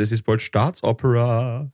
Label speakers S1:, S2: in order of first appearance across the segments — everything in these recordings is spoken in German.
S1: Das ist bald Staatsopera.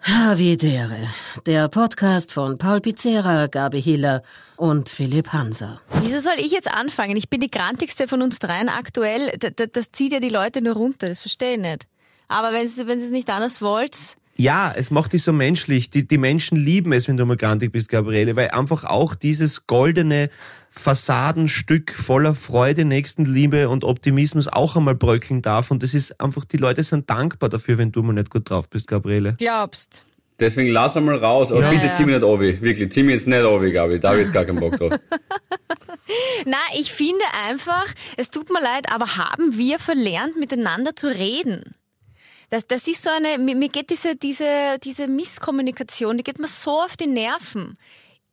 S2: Havidere, der Podcast von Paul Pizzera, Gabi Hiller und Philipp Hanser.
S3: Wieso soll ich jetzt anfangen? Ich bin die grantigste von uns dreien aktuell. D -d das zieht ja die Leute nur runter, das verstehe ich nicht. Aber wenn ihr wenn es nicht anders wollt,
S1: Ja, es macht dich so menschlich. Die, die Menschen lieben es, wenn du mal grantig bist, Gabriele, weil einfach auch dieses goldene Fassadenstück voller Freude, Nächstenliebe und Optimismus auch einmal bröckeln darf. Und das ist einfach, die Leute sind dankbar dafür, wenn du mal nicht gut drauf bist, Gabriele.
S3: glaubst.
S4: Deswegen lass einmal raus. Aber
S3: Ja.
S4: bitte
S3: Ja.
S4: zieh mich nicht obi. Wirklich, zieh mich jetzt nicht obi, Gabi. Da hab ich jetzt gar keinen Bock drauf.
S3: Na, ich finde einfach, es tut mir leid, aber haben wir verlernt, miteinander zu reden? Das, das ist so eine, mir, mir geht diese, diese, diese Misskommunikation, die geht mir so auf die Nerven.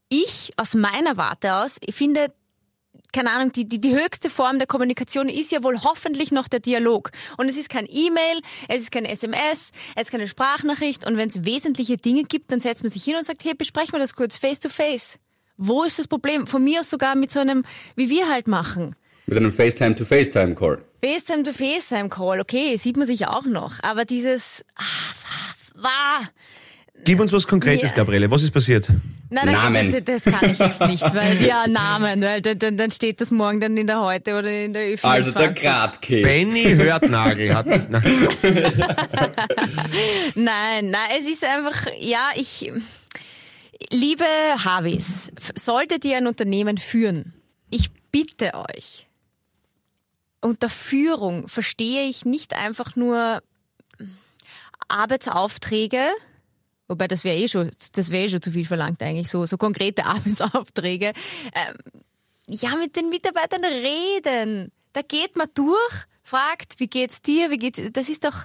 S3: Ich, aus meiner Warte aus, ich finde, keine Ahnung, die, die, die höchste Form der Kommunikation ist ja wohl hoffentlich noch der Dialog. Und es ist kein E-Mail, es ist kein SMS, es ist keine Sprachnachricht. Und wenn es wesentliche Dinge gibt, dann setzt man sich hin und sagt, hey, besprechen wir das kurz face to face. Wo ist das Problem? Von mir aus sogar mit so einem, wie wir halt machen.
S4: Mit einem FaceTime-to-FaceTime-Call.
S3: FaceTime to FaceTime Call, okay, sieht man sich auch noch. Aber dieses, ah, war,
S1: Gib uns was Konkretes,
S3: Ja.
S1: Gabriele. Was ist passiert?
S3: Nein, nein,
S4: Namen.
S3: Das, das kann ich jetzt nicht, weil ja Namen, weil dann, dann, steht das morgen dann in der Heute oder in der Ö24.
S4: Also der Gradke.
S1: Benny Hörtnagel hat. Na,
S3: Nein, nein, es ist einfach, ja, ich, liebe Harvis, f- solltet ihr ein Unternehmen führen, ich bitte euch, unter Führung verstehe ich nicht einfach nur Arbeitsaufträge, wobei das wäre eh schon, das wäre eh schon zu viel verlangt eigentlich, so, so konkrete Arbeitsaufträge. Ähm, ja, mit den Mitarbeitern reden. Da geht man durch, fragt, wie geht's dir, wie geht's, das ist doch,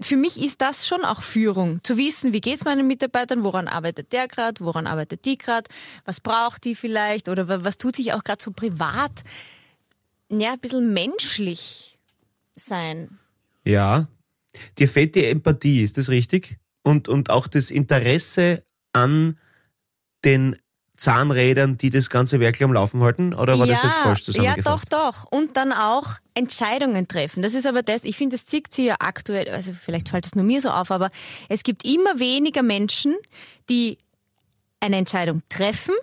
S3: für mich ist das schon auch Führung. Zu wissen, wie geht's meinen Mitarbeitern, woran arbeitet der gerade, woran arbeitet die gerade, was braucht die vielleicht oder wa- was tut sich auch gerade so privat. Ja, ein bisschen menschlich sein.
S1: ja. Dir fehlt die Empathie, ist das richtig? Und, und auch das Interesse an den Zahnrädern, die das ganze Werk am Laufen halten? Oder war
S3: ja,
S1: das jetzt falsch
S3: ja,
S1: zusammengefasst?
S3: doch, doch. Und dann auch Entscheidungen treffen. Das ist aber das, ich finde, das zieht sich ja aktuell, also vielleicht fällt es nur mir so auf, aber es gibt immer weniger Menschen, die eine Entscheidung treffen,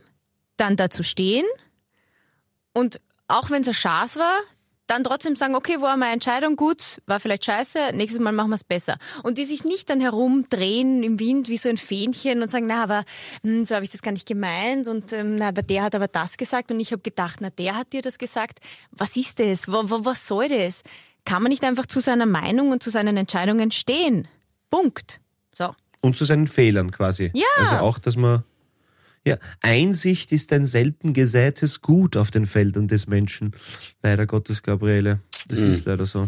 S3: dann dazu stehen und auch wenn es ein Schaß war, dann trotzdem sagen, okay, war meine Entscheidung gut, war vielleicht scheiße, nächstes Mal machen wir es besser. Und die sich nicht dann herumdrehen im Wind wie so ein Fähnchen und sagen, na, aber hm, so habe ich das gar nicht gemeint und ähm, na, aber der hat aber das gesagt und ich habe gedacht, na, der hat dir das gesagt. Was ist das? Wo, wo, was soll das? Kann man nicht einfach zu seiner Meinung und zu seinen Entscheidungen stehen? Punkt. So.
S1: Und zu seinen Fehlern quasi.
S3: Ja.
S1: Also auch, dass man. Ja, Einsicht ist ein selten gesätes Gut auf den Feldern des Menschen. Leider Gottes, Gabriele. Das
S4: Mhm.
S1: ist leider so.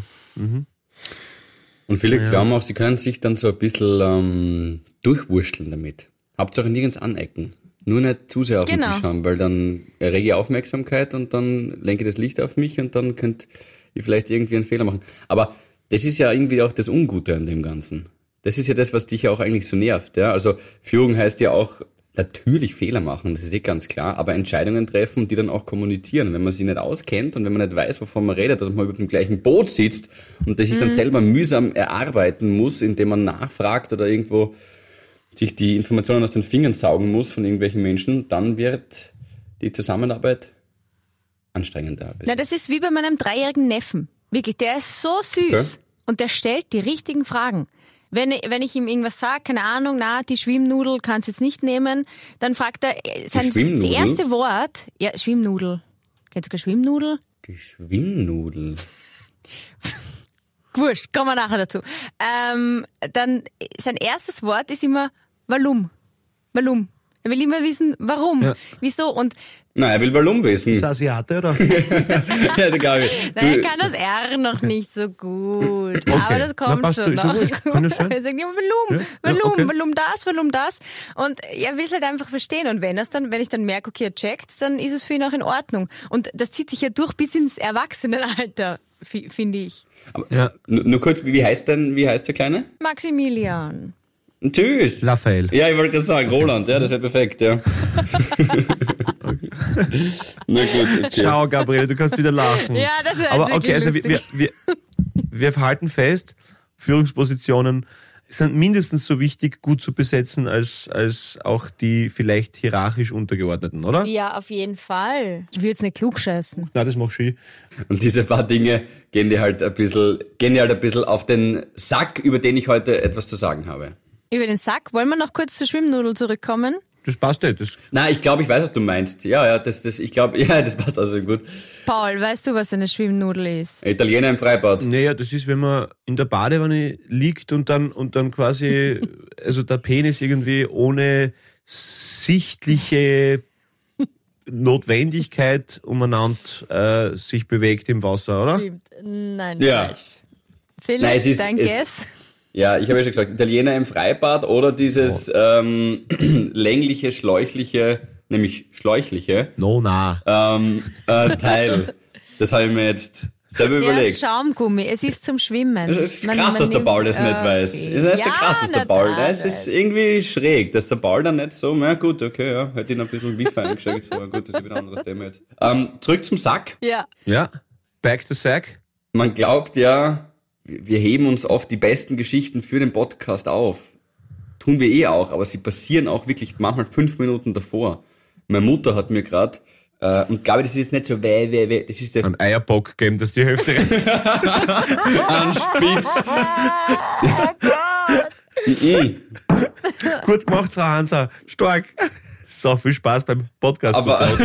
S4: Und viele glauben auch, sie können sich dann so ein bisschen ähm, durchwurschteln damit. Hauptsache nirgends anecken. Nur nicht zu sehr auf
S3: Genau.
S4: den Tisch haben, weil dann errege ich Aufmerksamkeit und dann lenke das Licht auf mich und dann könnt ihr vielleicht irgendwie einen Fehler machen. Aber das ist ja irgendwie auch das Ungute an dem Ganzen. Das ist ja das, was dich ja auch eigentlich so nervt. Ja? Also Führung heißt ja auch natürlich Fehler machen, das ist eh ganz klar, aber Entscheidungen treffen und die dann auch kommunizieren. Wenn man sie nicht auskennt und wenn man nicht weiß, wovon man redet oder man über dem gleichen Boot sitzt und das sich dann selber mühsam erarbeiten muss, indem man nachfragt oder irgendwo sich die Informationen aus den Fingern saugen muss von irgendwelchen Menschen, dann wird die Zusammenarbeit anstrengender.
S3: Na, das ist wie bei meinem dreijährigen Neffen. Wirklich, der ist so süß
S4: Okay.
S3: und der stellt die richtigen Fragen. Wenn, ich- wenn ich ihm irgendwas sage, keine Ahnung, na, die Schwimmnudel kannst jetzt nicht nehmen, dann fragt er, äh, sein das erste Wort, ja, Schwimmnudel. Kennst du keine Schwimmnudel?
S4: Die Schwimmnudel.
S3: Wurscht, kommen wir nachher dazu. Ähm, dann, sein erstes Wort ist immer, warum? Warum? Er will immer wissen, warum? Wieso? Und
S4: Nein, er will Ballon wissen.
S1: Ist er Asiate, oder?
S4: ja, der Gabi.
S3: Nein,
S4: Du-
S3: er kann das R noch nicht so gut. Aber das
S1: Na,
S3: kommt
S1: passt,
S3: schon noch. Er sagt immer,
S1: ja, okay.
S3: warum das, warum das? Und er will es halt einfach verstehen. Und wenn dann, wenn ich dann merke, okay, er checkt, dann ist es für ihn auch in Ordnung. Und das zieht sich ja durch bis ins Erwachsenenalter, fi- finde ich.
S4: Aber
S1: Ja.
S4: nur, nur kurz, wie wie heißt denn, wie heißt der Kleine?
S3: Maximilian.
S4: Tschüss.
S1: Raphael.
S4: Ja, ich wollte gerade sagen, Roland, ja, das wäre perfekt, ja. Na gut, okay.
S1: Schau, Gabriele, du kannst wieder lachen.
S3: Ja, das wäre
S1: Aber okay, also wir, wir, wir, wir halten fest, Führungspositionen sind mindestens so wichtig, gut zu besetzen, als, als auch die vielleicht hierarchisch Untergeordneten, oder?
S3: Ja, auf jeden Fall. Ich würde jetzt nicht klug scheißen.
S1: Na, das mach ich.
S4: Und diese paar Dinge gehen dir halt ein bisschen, gehen dir halt ein bisschen auf den Sack, über den ich heute etwas zu sagen habe.
S3: Über den Sack. Wollen wir noch kurz zur Schwimmnudel zurückkommen?
S1: Das passt nicht. Das,
S4: Na, ich glaube, ich weiß, was du meinst. Ja, ja, das, das, ich glaube, ja, das passt also gut.
S3: Paul, weißt du, was eine Schwimmnudel ist?
S4: Italiener im Freibad.
S1: naja, das ist, wenn man in der Badewanne liegt und dann, und dann quasi, also der Penis irgendwie ohne sichtliche Notwendigkeit umeinander äh, sich bewegt im Wasser, oder?
S3: Stimmt. Nein,
S4: Ja.
S3: falsch. Philipp,
S4: Nein, es ist-
S3: dein
S4: es-
S3: Guess?
S4: Ja, ich habe ja schon gesagt, Italiener im Freibad oder dieses ähm, längliche, schläuchliche, nämlich schläuchliche
S1: No, na.
S4: ähm, äh, Teil. Das habe ich mir jetzt selber
S3: Ja, das
S4: überlegt.
S3: Schaumgummi. Es ist zum Schwimmen.
S4: Es ist
S3: Man-
S4: krass,
S3: man
S4: dass der Paul das nicht
S3: Okay.
S4: weiß. Es ist ja
S3: Ja,
S4: krass, dass der
S3: na
S4: Paul,
S3: da,
S4: das ist irgendwie schräg, dass der Paul dann nicht so, na gut, okay, ja, hätte ihn ein bisschen wie eingeschickt, aber gut, das ist wieder ein anderes Thema jetzt. Ähm, zurück zum Sack.
S3: Ja.
S1: Ja, back to sack.
S4: Man glaubt ja, wir heben uns oft die besten Geschichten für den Podcast auf. Tun wir eh auch, aber sie passieren auch wirklich manchmal fünf Minuten davor. Meine Mutter hat mir gerade, äh, und glaube, das ist jetzt nicht so weh, weh, weh, das ist der
S1: Ein Eierbock geben, dass die Hälfte reicht.
S4: Anspitz. Mhm.
S1: Gut gemacht, Frau Hansa. Stark. So, viel Spaß beim Podcast.
S4: Aber,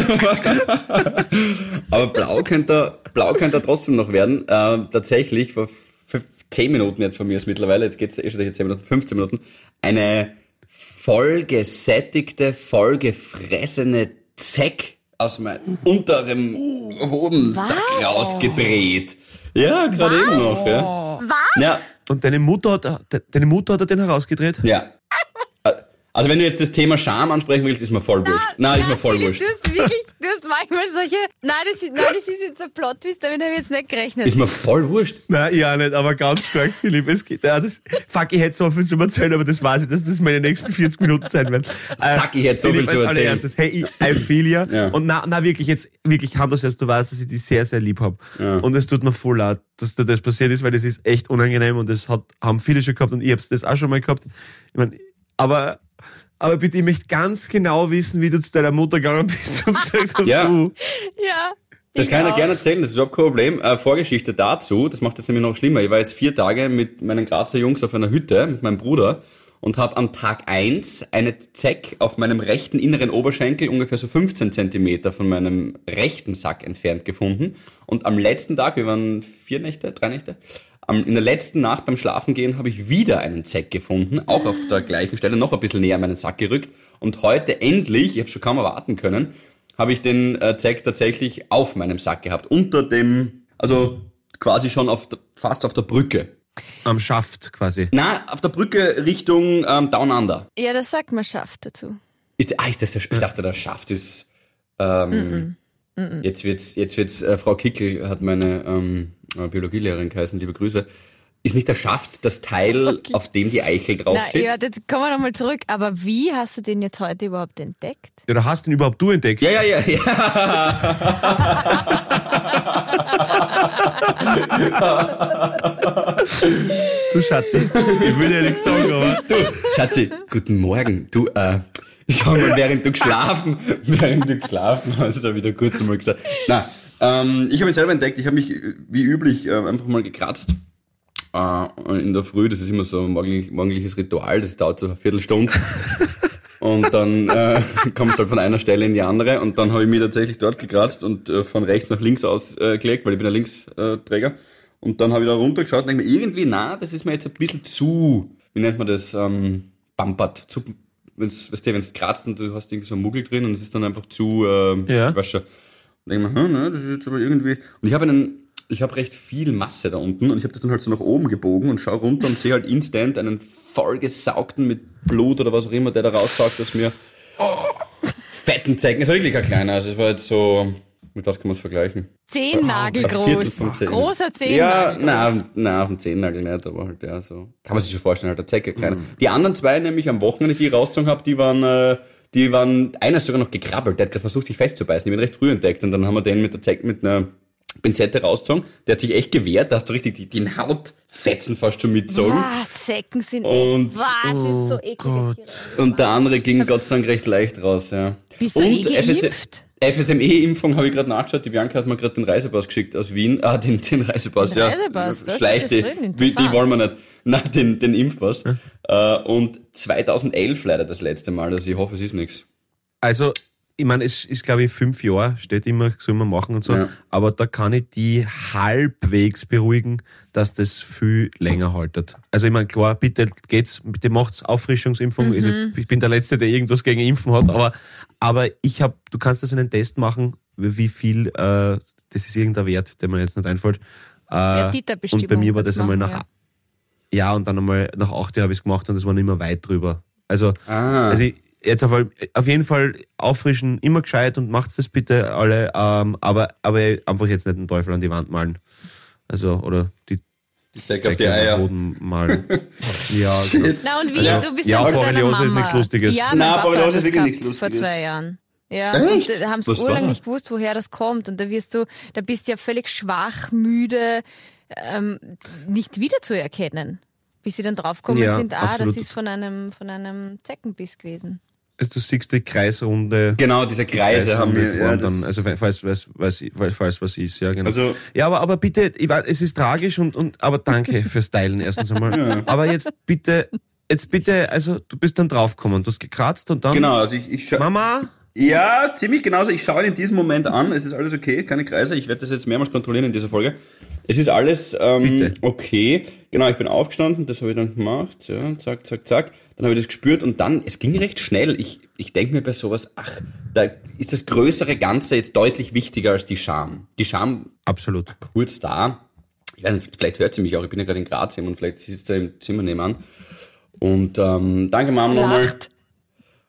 S4: aber blau könnte er, blau könnte er trotzdem noch werden. Ähm, tatsächlich, vor f- 10 Minuten jetzt von mir ist mittlerweile, jetzt geht's eh schon durch 10 Minuten, 15 Minuten, eine vollgesättigte, vollgefressene Zeck aus meinem unterem Hodensack
S3: Was?
S4: rausgedreht. Ja, gerade eben noch, ja.
S3: Was?
S4: Ja,
S1: Und deine Mutter hat, de- deine Mutter hat er den herausgedreht?
S4: ja. Also wenn du jetzt das Thema Scham ansprechen willst, ist mir voll wurscht. Nein, ist mir voll
S3: Philipp,
S4: wurscht.
S3: Du hast wirklich, du hast manchmal solche, nein, das ist, nein, das ist jetzt ein Plot-Twist, damit habe ich jetzt nicht gerechnet.
S4: Ist mir voll wurscht.
S1: Nein, ja nicht, aber ganz stark, Philipp. Es geht, ja, das, fuck, ich hätte so viel zu erzählen, aber das weiß ich, dass das meine nächsten 40 Minuten sein werden.
S4: Fuck, ich hätte so
S1: Philipp,
S4: viel zu erzählen.
S1: hey, ich, I feel ya.
S4: Ja.
S1: Und na, na, wirklich, jetzt, wirklich, Hand aufs Herz, du weißt, dass ich dich sehr, sehr lieb hab. Und es tut mir voll leid, dass dir das passiert ist, weil das ist echt unangenehm und das hat, haben viele schon gehabt und ich hab's das auch schon mal gehabt. Ich mein, aber, aber bitte, ich möchte ganz genau wissen, wie du zu deiner Mutter gegangen bist und gesagt hast,
S4: Ja.
S1: du,
S3: ja.
S4: Das
S3: ich
S4: kann ich
S3: auch.
S4: gerne erzählen, das ist überhaupt kein Problem. Äh, Vorgeschichte dazu, das macht es nämlich noch schlimmer. Ich war jetzt vier Tage mit meinen Grazer Jungs auf einer Hütte mit meinem Bruder und habe am Tag eins eine Zeck auf meinem rechten inneren Oberschenkel ungefähr so 15 Zentimeter von meinem rechten Sack entfernt gefunden. Und am letzten Tag, wir waren vier Nächte, drei Nächte, in der letzten Nacht beim Schlafengehen habe ich wieder einen Zeck gefunden, auch auf der gleichen Stelle, noch ein bisschen näher an meinen Sack gerückt. Und heute endlich, ich habe schon kaum erwarten können, habe ich den äh, Zeck tatsächlich auf meinem Sack gehabt. Unter dem, also quasi schon auf der, fast auf der Brücke.
S1: am Schaft quasi.
S4: Na, auf der Brücke Richtung ähm, Down Under.
S3: Ja, das sagt man schafft dazu.
S4: Ist, ah, ist das der, ich dachte, der Schaft ist. Ähm, Jetzt wird's, jetzt wird's. Äh, Frau Kickel hat meine ähm, äh, Biologielehrerin geheißen. Liebe Grüße. Ist nicht der Schaft das Teil, auf dem die Eichel drauf
S3: Na,
S4: sitzt?
S3: ja, jetzt kommen wir nochmal zurück. Aber wie hast du den jetzt heute überhaupt entdeckt?
S1: Ja, da hast du ihn überhaupt du entdeckt.
S4: ja, ja, ja, ja.
S1: Du Schatzi, ich will ja nichts sagen, aber
S4: Schatzi, guten Morgen. Du, äh, schau mal, während du geschlafen, während du geschlafen hast, da wieder kurz mal gesagt. Na, ähm, ich habe mich selber entdeckt. Ich habe mich äh, wie üblich äh, einfach mal gekratzt. Äh, in der Früh, das ist immer so ein morgendlich, morgendliches Ritual, das dauert so eine Viertelstunde. Und dann äh, kommst halt von einer Stelle in die andere und dann habe ich mich tatsächlich dort gekratzt und äh, von rechts nach links ausgelegt, weil ich bin ein Linksträger. Und dann habe ich da runtergeschaut und denke mir, irgendwie, na, das ist mir jetzt ein bisschen zu, wie nennt man das, ähm, bumpert. Zu, wenn's, weißt du, wenn's kratzt und du hast irgendwie so einen Muggel drin und es ist dann einfach zu, ähm,
S1: Ja.
S4: ich weiß schon. Und denke mir, hm, ne, das ist jetzt aber irgendwie. Und ich habe einen, ich habe recht viel Masse da unten und ich habe das dann halt so nach oben gebogen und schaue runter und sehe halt instant einen vollgesaugten mit Blut oder was auch immer, der da raussaugt, dass mir fetten Zecken. Es war wirklich ein kleiner, also es war jetzt so, mit was kann man es vergleichen?
S3: Zehennagel
S4: Ein Viertel
S3: groß.
S4: Zehn-
S3: Großer
S4: Ja,
S3: Zehennagel
S4: na,
S3: groß.
S4: na, auf dem Zehennagel nicht, aber halt, ja, so. Kann man sich schon vorstellen, halt, der Zecke, kleiner. Die anderen zwei, nämlich am Wochenende, die ich rausgezogen habe, die waren, äh, die waren, einer ist sogar noch gekrabbelt, der hat gerade versucht, sich festzubeißen. Ich bin recht früh entdeckt und dann haben wir den mit der Zeig mit einer Pinzette rausgezogen. Der hat sich echt gewehrt, da hast du richtig die, die Hautfetzen fast schon mitgezogen.
S3: Wow, Zecken sind
S4: Und-
S3: echt, was ist so eklig.
S4: Und der andere ging Gott sei Dank recht leicht raus, ja.
S3: Bist du eh geimpft?
S4: FSME-Impfung habe ich gerade nachgeschaut. Die Bianca hat mir gerade den Reisepass geschickt aus Wien. Ah, den, den Reisepass,
S3: Den
S4: ja.
S3: Reisepass, da
S4: Schleich
S3: steht
S4: die,
S3: das drin,
S4: die, wollen wir nicht. Nein, den, den Impfpass. Äh, und 2011 leider das letzte Mal. Also ich hoffe, es ist nichts.
S1: Also, ich meine, es ist, glaube ich, fünf Jahre, steht immer, soll man machen und so.
S4: Ja.
S1: Aber da kann ich die halbwegs beruhigen, dass das viel länger haltet. Also, ich meine, klar, bitte geht's, bitte macht's Auffrischungsimpfung. Also, ich bin der Letzte, der irgendwas gegen Impfen hat, aber, aber ich habe, du kannst das in einen Test machen, wie viel, äh, das ist irgendein Wert, der mir jetzt nicht einfällt. Äh,
S3: Ja,
S1: und bei mir war das einmal nach,
S3: ja.
S1: ja, und dann einmal nach acht Jahren habe ich es gemacht und das war nicht mehr weit drüber. Also,
S4: Ah.
S1: also ich, jetzt auf, auf jeden Fall auffrischen, immer gescheit und macht das bitte alle, ähm, aber, aber einfach jetzt nicht den Teufel an die Wand malen. Also, oder die
S4: ich zeig auf die Eier.
S1: Boden malen. ja, genau.
S3: Na und wie?
S4: Ja.
S3: Du bist
S1: Ja,
S3: dann zu deiner Mama.
S1: ist nichts Lustiges.
S3: Ja,
S4: Na,
S3: mein Papa
S4: Borreliose
S3: hat
S4: ist
S3: das
S4: wirklich
S3: gehabt
S4: nichts
S3: vor
S4: Lustiges.
S3: zwei Jahren. Ja,
S4: Echt?
S3: und da haben sie urlang nicht gewusst, woher das kommt. Und da wirst du, da bist du ja völlig schwach, müde, ähm, nicht wiederzuerkennen. Bis sie dann draufgekommen
S1: Ja,
S3: sind, ah,
S1: absolut.
S3: das ist von einem, von einem Zeckenbiss gewesen.
S1: Also, du siehst die Kreisrunde.
S4: Genau, diese Kreise haben wir. Ja,
S1: dann, also falls, falls, falls, falls, was ist, ja genau.
S4: Also-
S1: ja, aber, aber bitte, weiß, es ist tragisch und, und aber danke fürs Teilen erstens einmal. Aber jetzt bitte, jetzt bitte, also du bist dann draufgekommen, du hast gekratzt und dann
S4: genau, also ich, ich
S1: Mama,
S4: Ja, ziemlich genauso. Ich schaue ihn in diesem Moment an. Es ist alles okay, keine Kreise. Ich werde das jetzt mehrmals kontrollieren in dieser Folge. Es ist alles ähm, okay. Genau, ich bin aufgestanden, das habe ich dann gemacht. Ja, zack, zack, zack. Dann habe ich das gespürt und dann, es ging recht schnell. Ich, ich denke mir bei sowas, ach, da ist das größere Ganze jetzt deutlich wichtiger als die Scham. Die Scham
S1: absolut.
S4: kurz da. Ich weiß nicht, vielleicht hört sie mich auch. Ich bin ja gerade in Graz und vielleicht sitzt er im Zimmer nebenan. Und ähm, danke Mama nochmal.
S3: Lacht.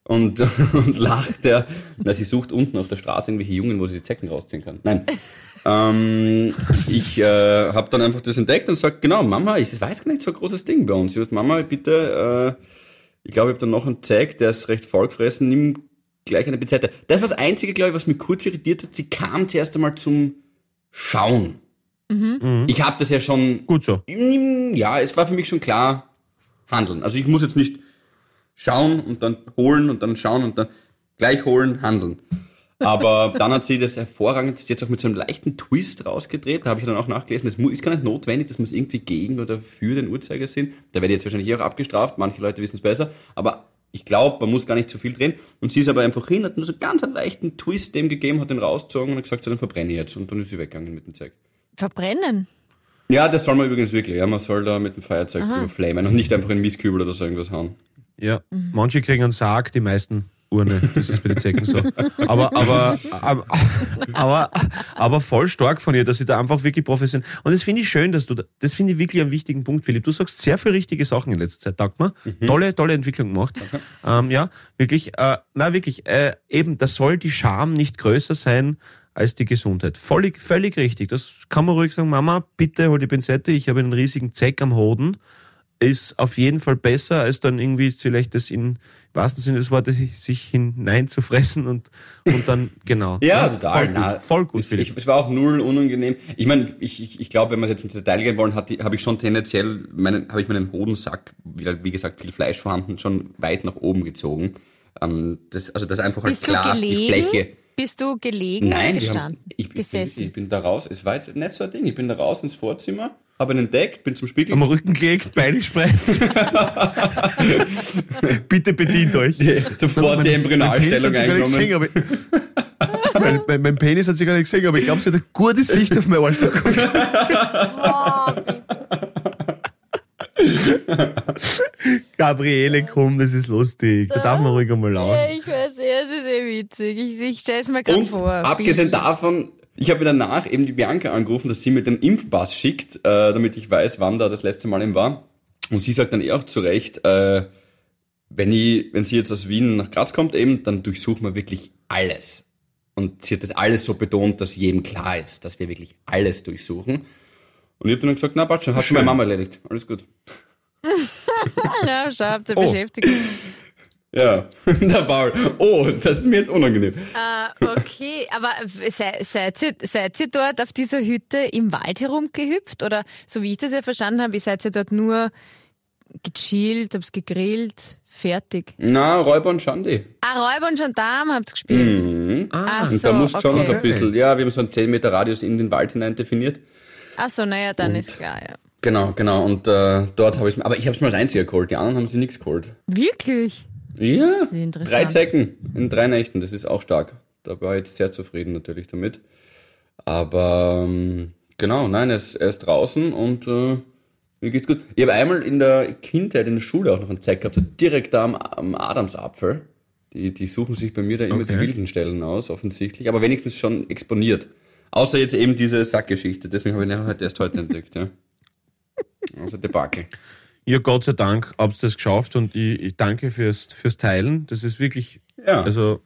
S4: Und, und lacht er. Na, sie sucht unten auf der Straße irgendwelche Jungen, wo sie die Zecken rausziehen kann. Nein. ähm, ich äh, habe dann einfach das entdeckt und sag genau, Mama, ich das weiß gar nicht so ein großes Ding bei uns. Sie sagt, Mama, bitte, äh, ich glaube, ich habe dann noch einen Zeig, der ist recht vollgefressen, nimm gleich eine Pinzette. Das war das Einzige, glaube ich, was mich kurz irritiert hat. Sie kam zuerst einmal zum Schauen. Ich habe das ja schon
S1: Gut so.
S4: ja, es war für mich schon klar, handeln. Also ich muss jetzt nicht schauen und dann holen und dann schauen und dann gleich holen, handeln. Aber dann hat sie das hervorragend jetzt auch mit so einem leichten Twist rausgedreht. Da habe ich dann auch nachgelesen, es mu- ist gar nicht notwendig, dass man es irgendwie gegen oder für den Uhrzeigersinn. Da werde ich jetzt wahrscheinlich auch abgestraft. Manche Leute wissen es besser. Aber ich glaube, man muss gar nicht zu viel drehen. Und sie ist aber einfach hin, hat nur so ganz einen leichten Twist dem gegeben, hat den rausgezogen und hat gesagt, so, dann verbrenne ich jetzt. Und dann ist sie weggegangen mit dem Zeug.
S3: Verbrennen.
S4: Ja, das soll man übrigens wirklich. Ja, man soll da mit dem Feuerzeug drüber flamen und nicht einfach in Mistkübel oder so irgendwas hauen.
S1: Ja, manche kriegen einen Sarg, die meisten Urne. Das ist bei den Zecken so. Aber, aber, aber, aber, aber voll stark von ihr, dass sie da einfach wirklich professionell. Und das finde ich schön, dass du, da, das finde ich wirklich einen wichtigen Punkt, Philipp. Du sagst sehr viele richtige Sachen in letzter Zeit, taugt mir. Tolle, tolle Entwicklung gemacht. Ähm, ja, wirklich, äh, na wirklich, äh, eben, da soll die Scham nicht größer sein als die Gesundheit. Völlig, völlig richtig. Das kann man ruhig sagen, Mama, bitte hol die Pinzette, ich habe einen riesigen Zeck am Hoden ist auf jeden Fall besser, als dann irgendwie vielleicht das in wahrsten Sinne des Wortes sich hineinzufressen und, und dann, genau.
S4: Ja, total.
S1: Voll gut,
S4: Na,
S1: voll gut
S4: es, ich, es war auch null unangenehm. Ich meine, ich, ich, ich glaube, wenn wir jetzt ins Detail gehen wollen, habe ich schon tendenziell, meinen, habe ich meinen Hodensack, wie, wie gesagt, viel Fleisch vorhanden, schon weit nach oben gezogen. Ähm, das, also das einfach halt
S3: Bist
S4: klar,
S3: du
S4: die
S3: gelegen?
S4: Fläche.
S3: Bist du gelegen
S4: Nein,
S3: gestanden?
S4: ich, ich, bin,
S3: Gesessen.
S4: ich bin da raus. Es war jetzt nicht so ein Ding. Ich bin da raus ins Vorzimmer, habe ihn entdeckt, bin zum Spiegel.
S1: Am Rücken gelegt, Beine sprechen. Bitte bedient euch.
S4: Sofort die Embryonalstellung eingenommen.
S1: Mein, mein, mein Penis hat sich gar nicht gesehen, aber ich glaube, sie hat eine gute Sicht auf mein Arschloch. Gabriele, komm, das ist lustig. Da darf man ruhig einmal
S3: Ja,
S1: lachen.
S3: ich weiß, ja, es ist eh witzig. Ich, ich stelle es mir gerade
S4: Und
S3: vor.
S4: abgesehen davon, ich habe danach eben die Bianca angerufen, dass sie mir den Impfpass schickt, äh, damit ich weiß, wann da das letzte Mal eben war. Und sie sagt dann eh auch zu Recht, äh, wenn, ich, wenn sie jetzt aus Wien nach Graz kommt eben, dann durchsuchen wir wirklich alles. Und sie hat das alles so betont, dass jedem klar ist, dass wir wirklich alles durchsuchen. Und ich habe dann gesagt, na, passt schon, hat schon meine Mama erledigt. Alles gut.
S3: Ja, schau, habt ihr
S1: Oh.
S3: Beschäftigung.
S4: Ja, der Paul. Oh, das ist mir jetzt unangenehm.
S3: Äh, okay, aber se, seid, ihr, seid ihr dort auf dieser Hütte im Wald herumgehüpft? Oder so wie ich das ja verstanden habe, seid ihr dort nur gechillt, hab's gegrillt, fertig?
S4: Na, Räuber und Schandi.
S3: Ah, Räuber und Gendarm habt ihr gespielt?
S4: Mhm.
S3: Ach
S4: Ah, Und
S3: so,
S4: da musst du schon noch
S3: okay.
S4: ein bisschen, ja, wir haben so einen 10 Meter Radius in den Wald hinein definiert.
S3: Ach so, naja, dann ist klar, ja.
S4: Genau, genau. Und äh, dort habe ich aber ich habe es mal als einziger geholt. Die anderen haben sie nichts geholt.
S3: Wirklich?
S4: Ja, drei Zecken in drei Nächten, das ist auch stark. Da war ich jetzt sehr zufrieden natürlich damit. Aber ähm, genau, nein, er ist, er ist draußen und äh, mir geht's gut. Ich habe einmal in der Kindheit in der Schule auch noch einen Zeck gehabt, so direkt da am, am Adamsapfel. Die, die suchen sich bei mir da immer die
S1: Okay.
S4: wilden Stellen aus, offensichtlich, aber wenigstens schon exponiert. Außer jetzt eben diese Sackgeschichte, deswegen habe ich ihn halt erst heute entdeckt. Ja. Also Debakel.
S1: Ja, Gott sei Dank habt ihr das geschafft und ich, ich danke fürs, fürs Teilen. Das ist wirklich,
S4: Ja.
S1: also,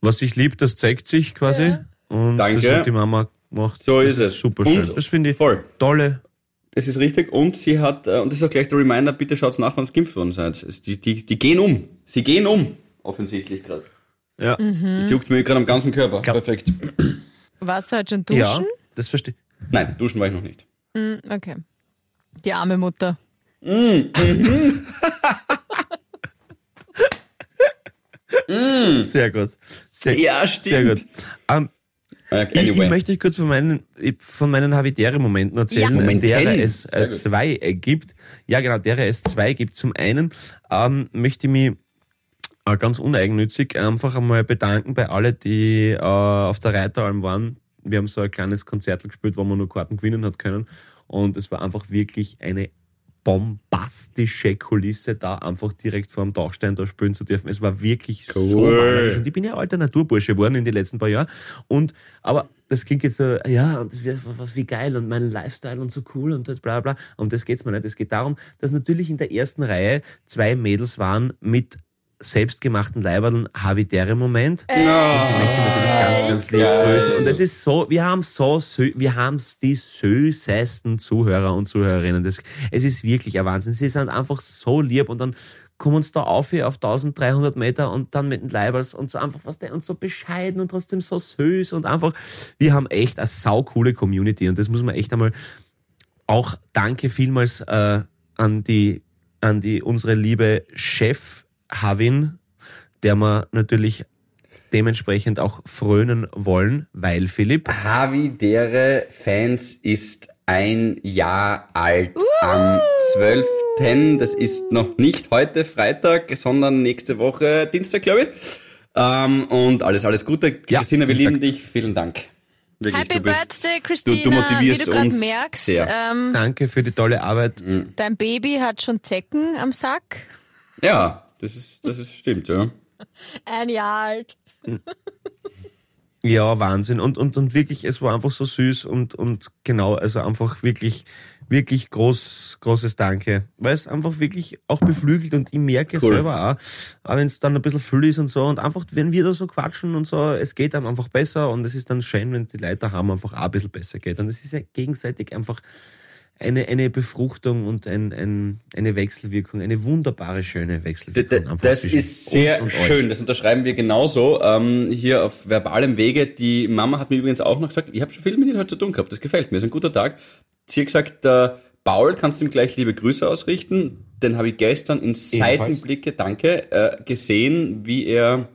S1: was sich liebt, das zeigt sich quasi. Und
S4: Danke.
S1: das hat die Mama gemacht.
S4: So
S1: das
S4: ist es.
S1: Super
S4: Und
S1: schön. Das finde ich
S4: voll.
S1: tolle.
S4: Das ist richtig. Und sie hat, äh, und das ist auch gleich der Reminder, bitte schaut's nach, wenn ihr geimpft worden seid. Es- Die, die, die gehen um. Sie gehen um. Offensichtlich gerade.
S1: Ja.
S3: Mhm.
S4: Jetzt juckt mir gerade am ganzen Körper.
S1: Glaub-
S4: Perfekt.
S3: Warst du halt schon
S1: Ja,
S3: duschen?
S1: das verstehe
S4: Nein, duschen war ich noch nicht.
S3: Hm, okay. Die arme Mutter.
S1: Sehr gut. Sehr,
S4: Ja,
S1: Sehr gut. Ähm,
S4: Äh,
S1: Ich, ich
S4: Anyway.
S1: möchte euch kurz von meinen, von meinen Havidere-Momenten erzählen,
S3: Ja.
S4: Momenten.
S1: derer es äh, zwei äh, gibt. Ja, genau, derer es zwei gibt. Zum einen ähm, möchte ich mich äh, ganz uneigennützig einfach einmal bedanken bei alle, die äh, auf der Reiteralm waren. Wir haben so ein kleines Konzert gespielt, wo man nur Karten gewinnen hat können. Und es war einfach wirklich eine bombastische Kulisse, da einfach direkt vor dem Dachstein da spielen zu dürfen. Es war wirklich so
S4: Cool.
S1: malerisch. Und ich bin ja alter Naturbursche geworden in den letzten paar Jahren. Und, aber das klingt jetzt so, ja, und wie, was, wie geil und mein Lifestyle und so cool und das bla bla. Und das geht's mir nicht. Es geht darum, dass natürlich in der ersten Reihe zwei Mädels waren mit selbstgemachten Leiberln Havidere-Moment.
S3: Äh,
S1: Die möchte ich natürlich ganz, ganz lieb grüßen. Und es ist so, wir haben so, wir haben die süßesten Zuhörer und Zuhörerinnen. Das, es ist wirklich ein Wahnsinn. Sie sind einfach so lieb und dann kommen uns da auf hier auf 1300 Meter und dann mit den Leibers und so einfach was der und so bescheiden und trotzdem so süß und einfach, wir haben echt eine saukoole Community und das muss man echt einmal auch danke vielmals äh, an die an die unsere liebe Chef Havin, der wir natürlich dementsprechend auch frönen wollen, weil Philipp
S4: Havidere Fans ist ein Jahr alt am 12. Das ist noch nicht heute Freitag, sondern nächste Woche Dienstag, glaube ich. Ähm, und alles, alles Gute.
S1: Ja,
S4: Christina, wir
S1: Dienstag.
S4: lieben dich. Vielen Dank. Wirklich,
S3: Happy
S4: du bist-
S3: Birthday,
S4: du,
S3: Christina.
S4: du motivierst
S3: Wie du gerade
S4: uns
S3: merkst,
S4: sehr.
S3: ähm,
S1: danke für die tolle Arbeit.
S3: dein Baby hat schon Zecken am Sack.
S4: Ja, das ist, das ist stimmt, ja.
S3: Ein Jahr alt.
S1: Ja, Wahnsinn. Und, und, und wirklich, es war einfach so süß und, und genau, also einfach wirklich, wirklich groß, großes Danke. Weil es einfach wirklich auch beflügelt und ich merke
S4: Cool.
S1: selber auch, auch wenn es dann ein bisschen viel ist und so und einfach, wenn wir da so quatschen und so, es geht einem einfach besser und es ist dann schön, wenn die Leute haben, einfach auch ein bisschen besser geht. Und es ist ja gegenseitig einfach eine, eine Befruchtung und ein, ein, eine Wechselwirkung, eine wunderbare, schöne Wechselwirkung.
S4: Das ist sehr
S1: und euch.
S4: schön, das unterschreiben wir genauso ähm, hier auf verbalem Wege. Die Mama hat mir übrigens auch noch gesagt, ich habe schon viel mit ihnen heute zu tun gehabt, das gefällt mir, ist ein guter Tag. Sie hat gesagt, äh, Paul, kannst du ihm gleich liebe Grüße ausrichten? Den habe ich gestern in Seitenblicke, danke, äh, gesehen, wie er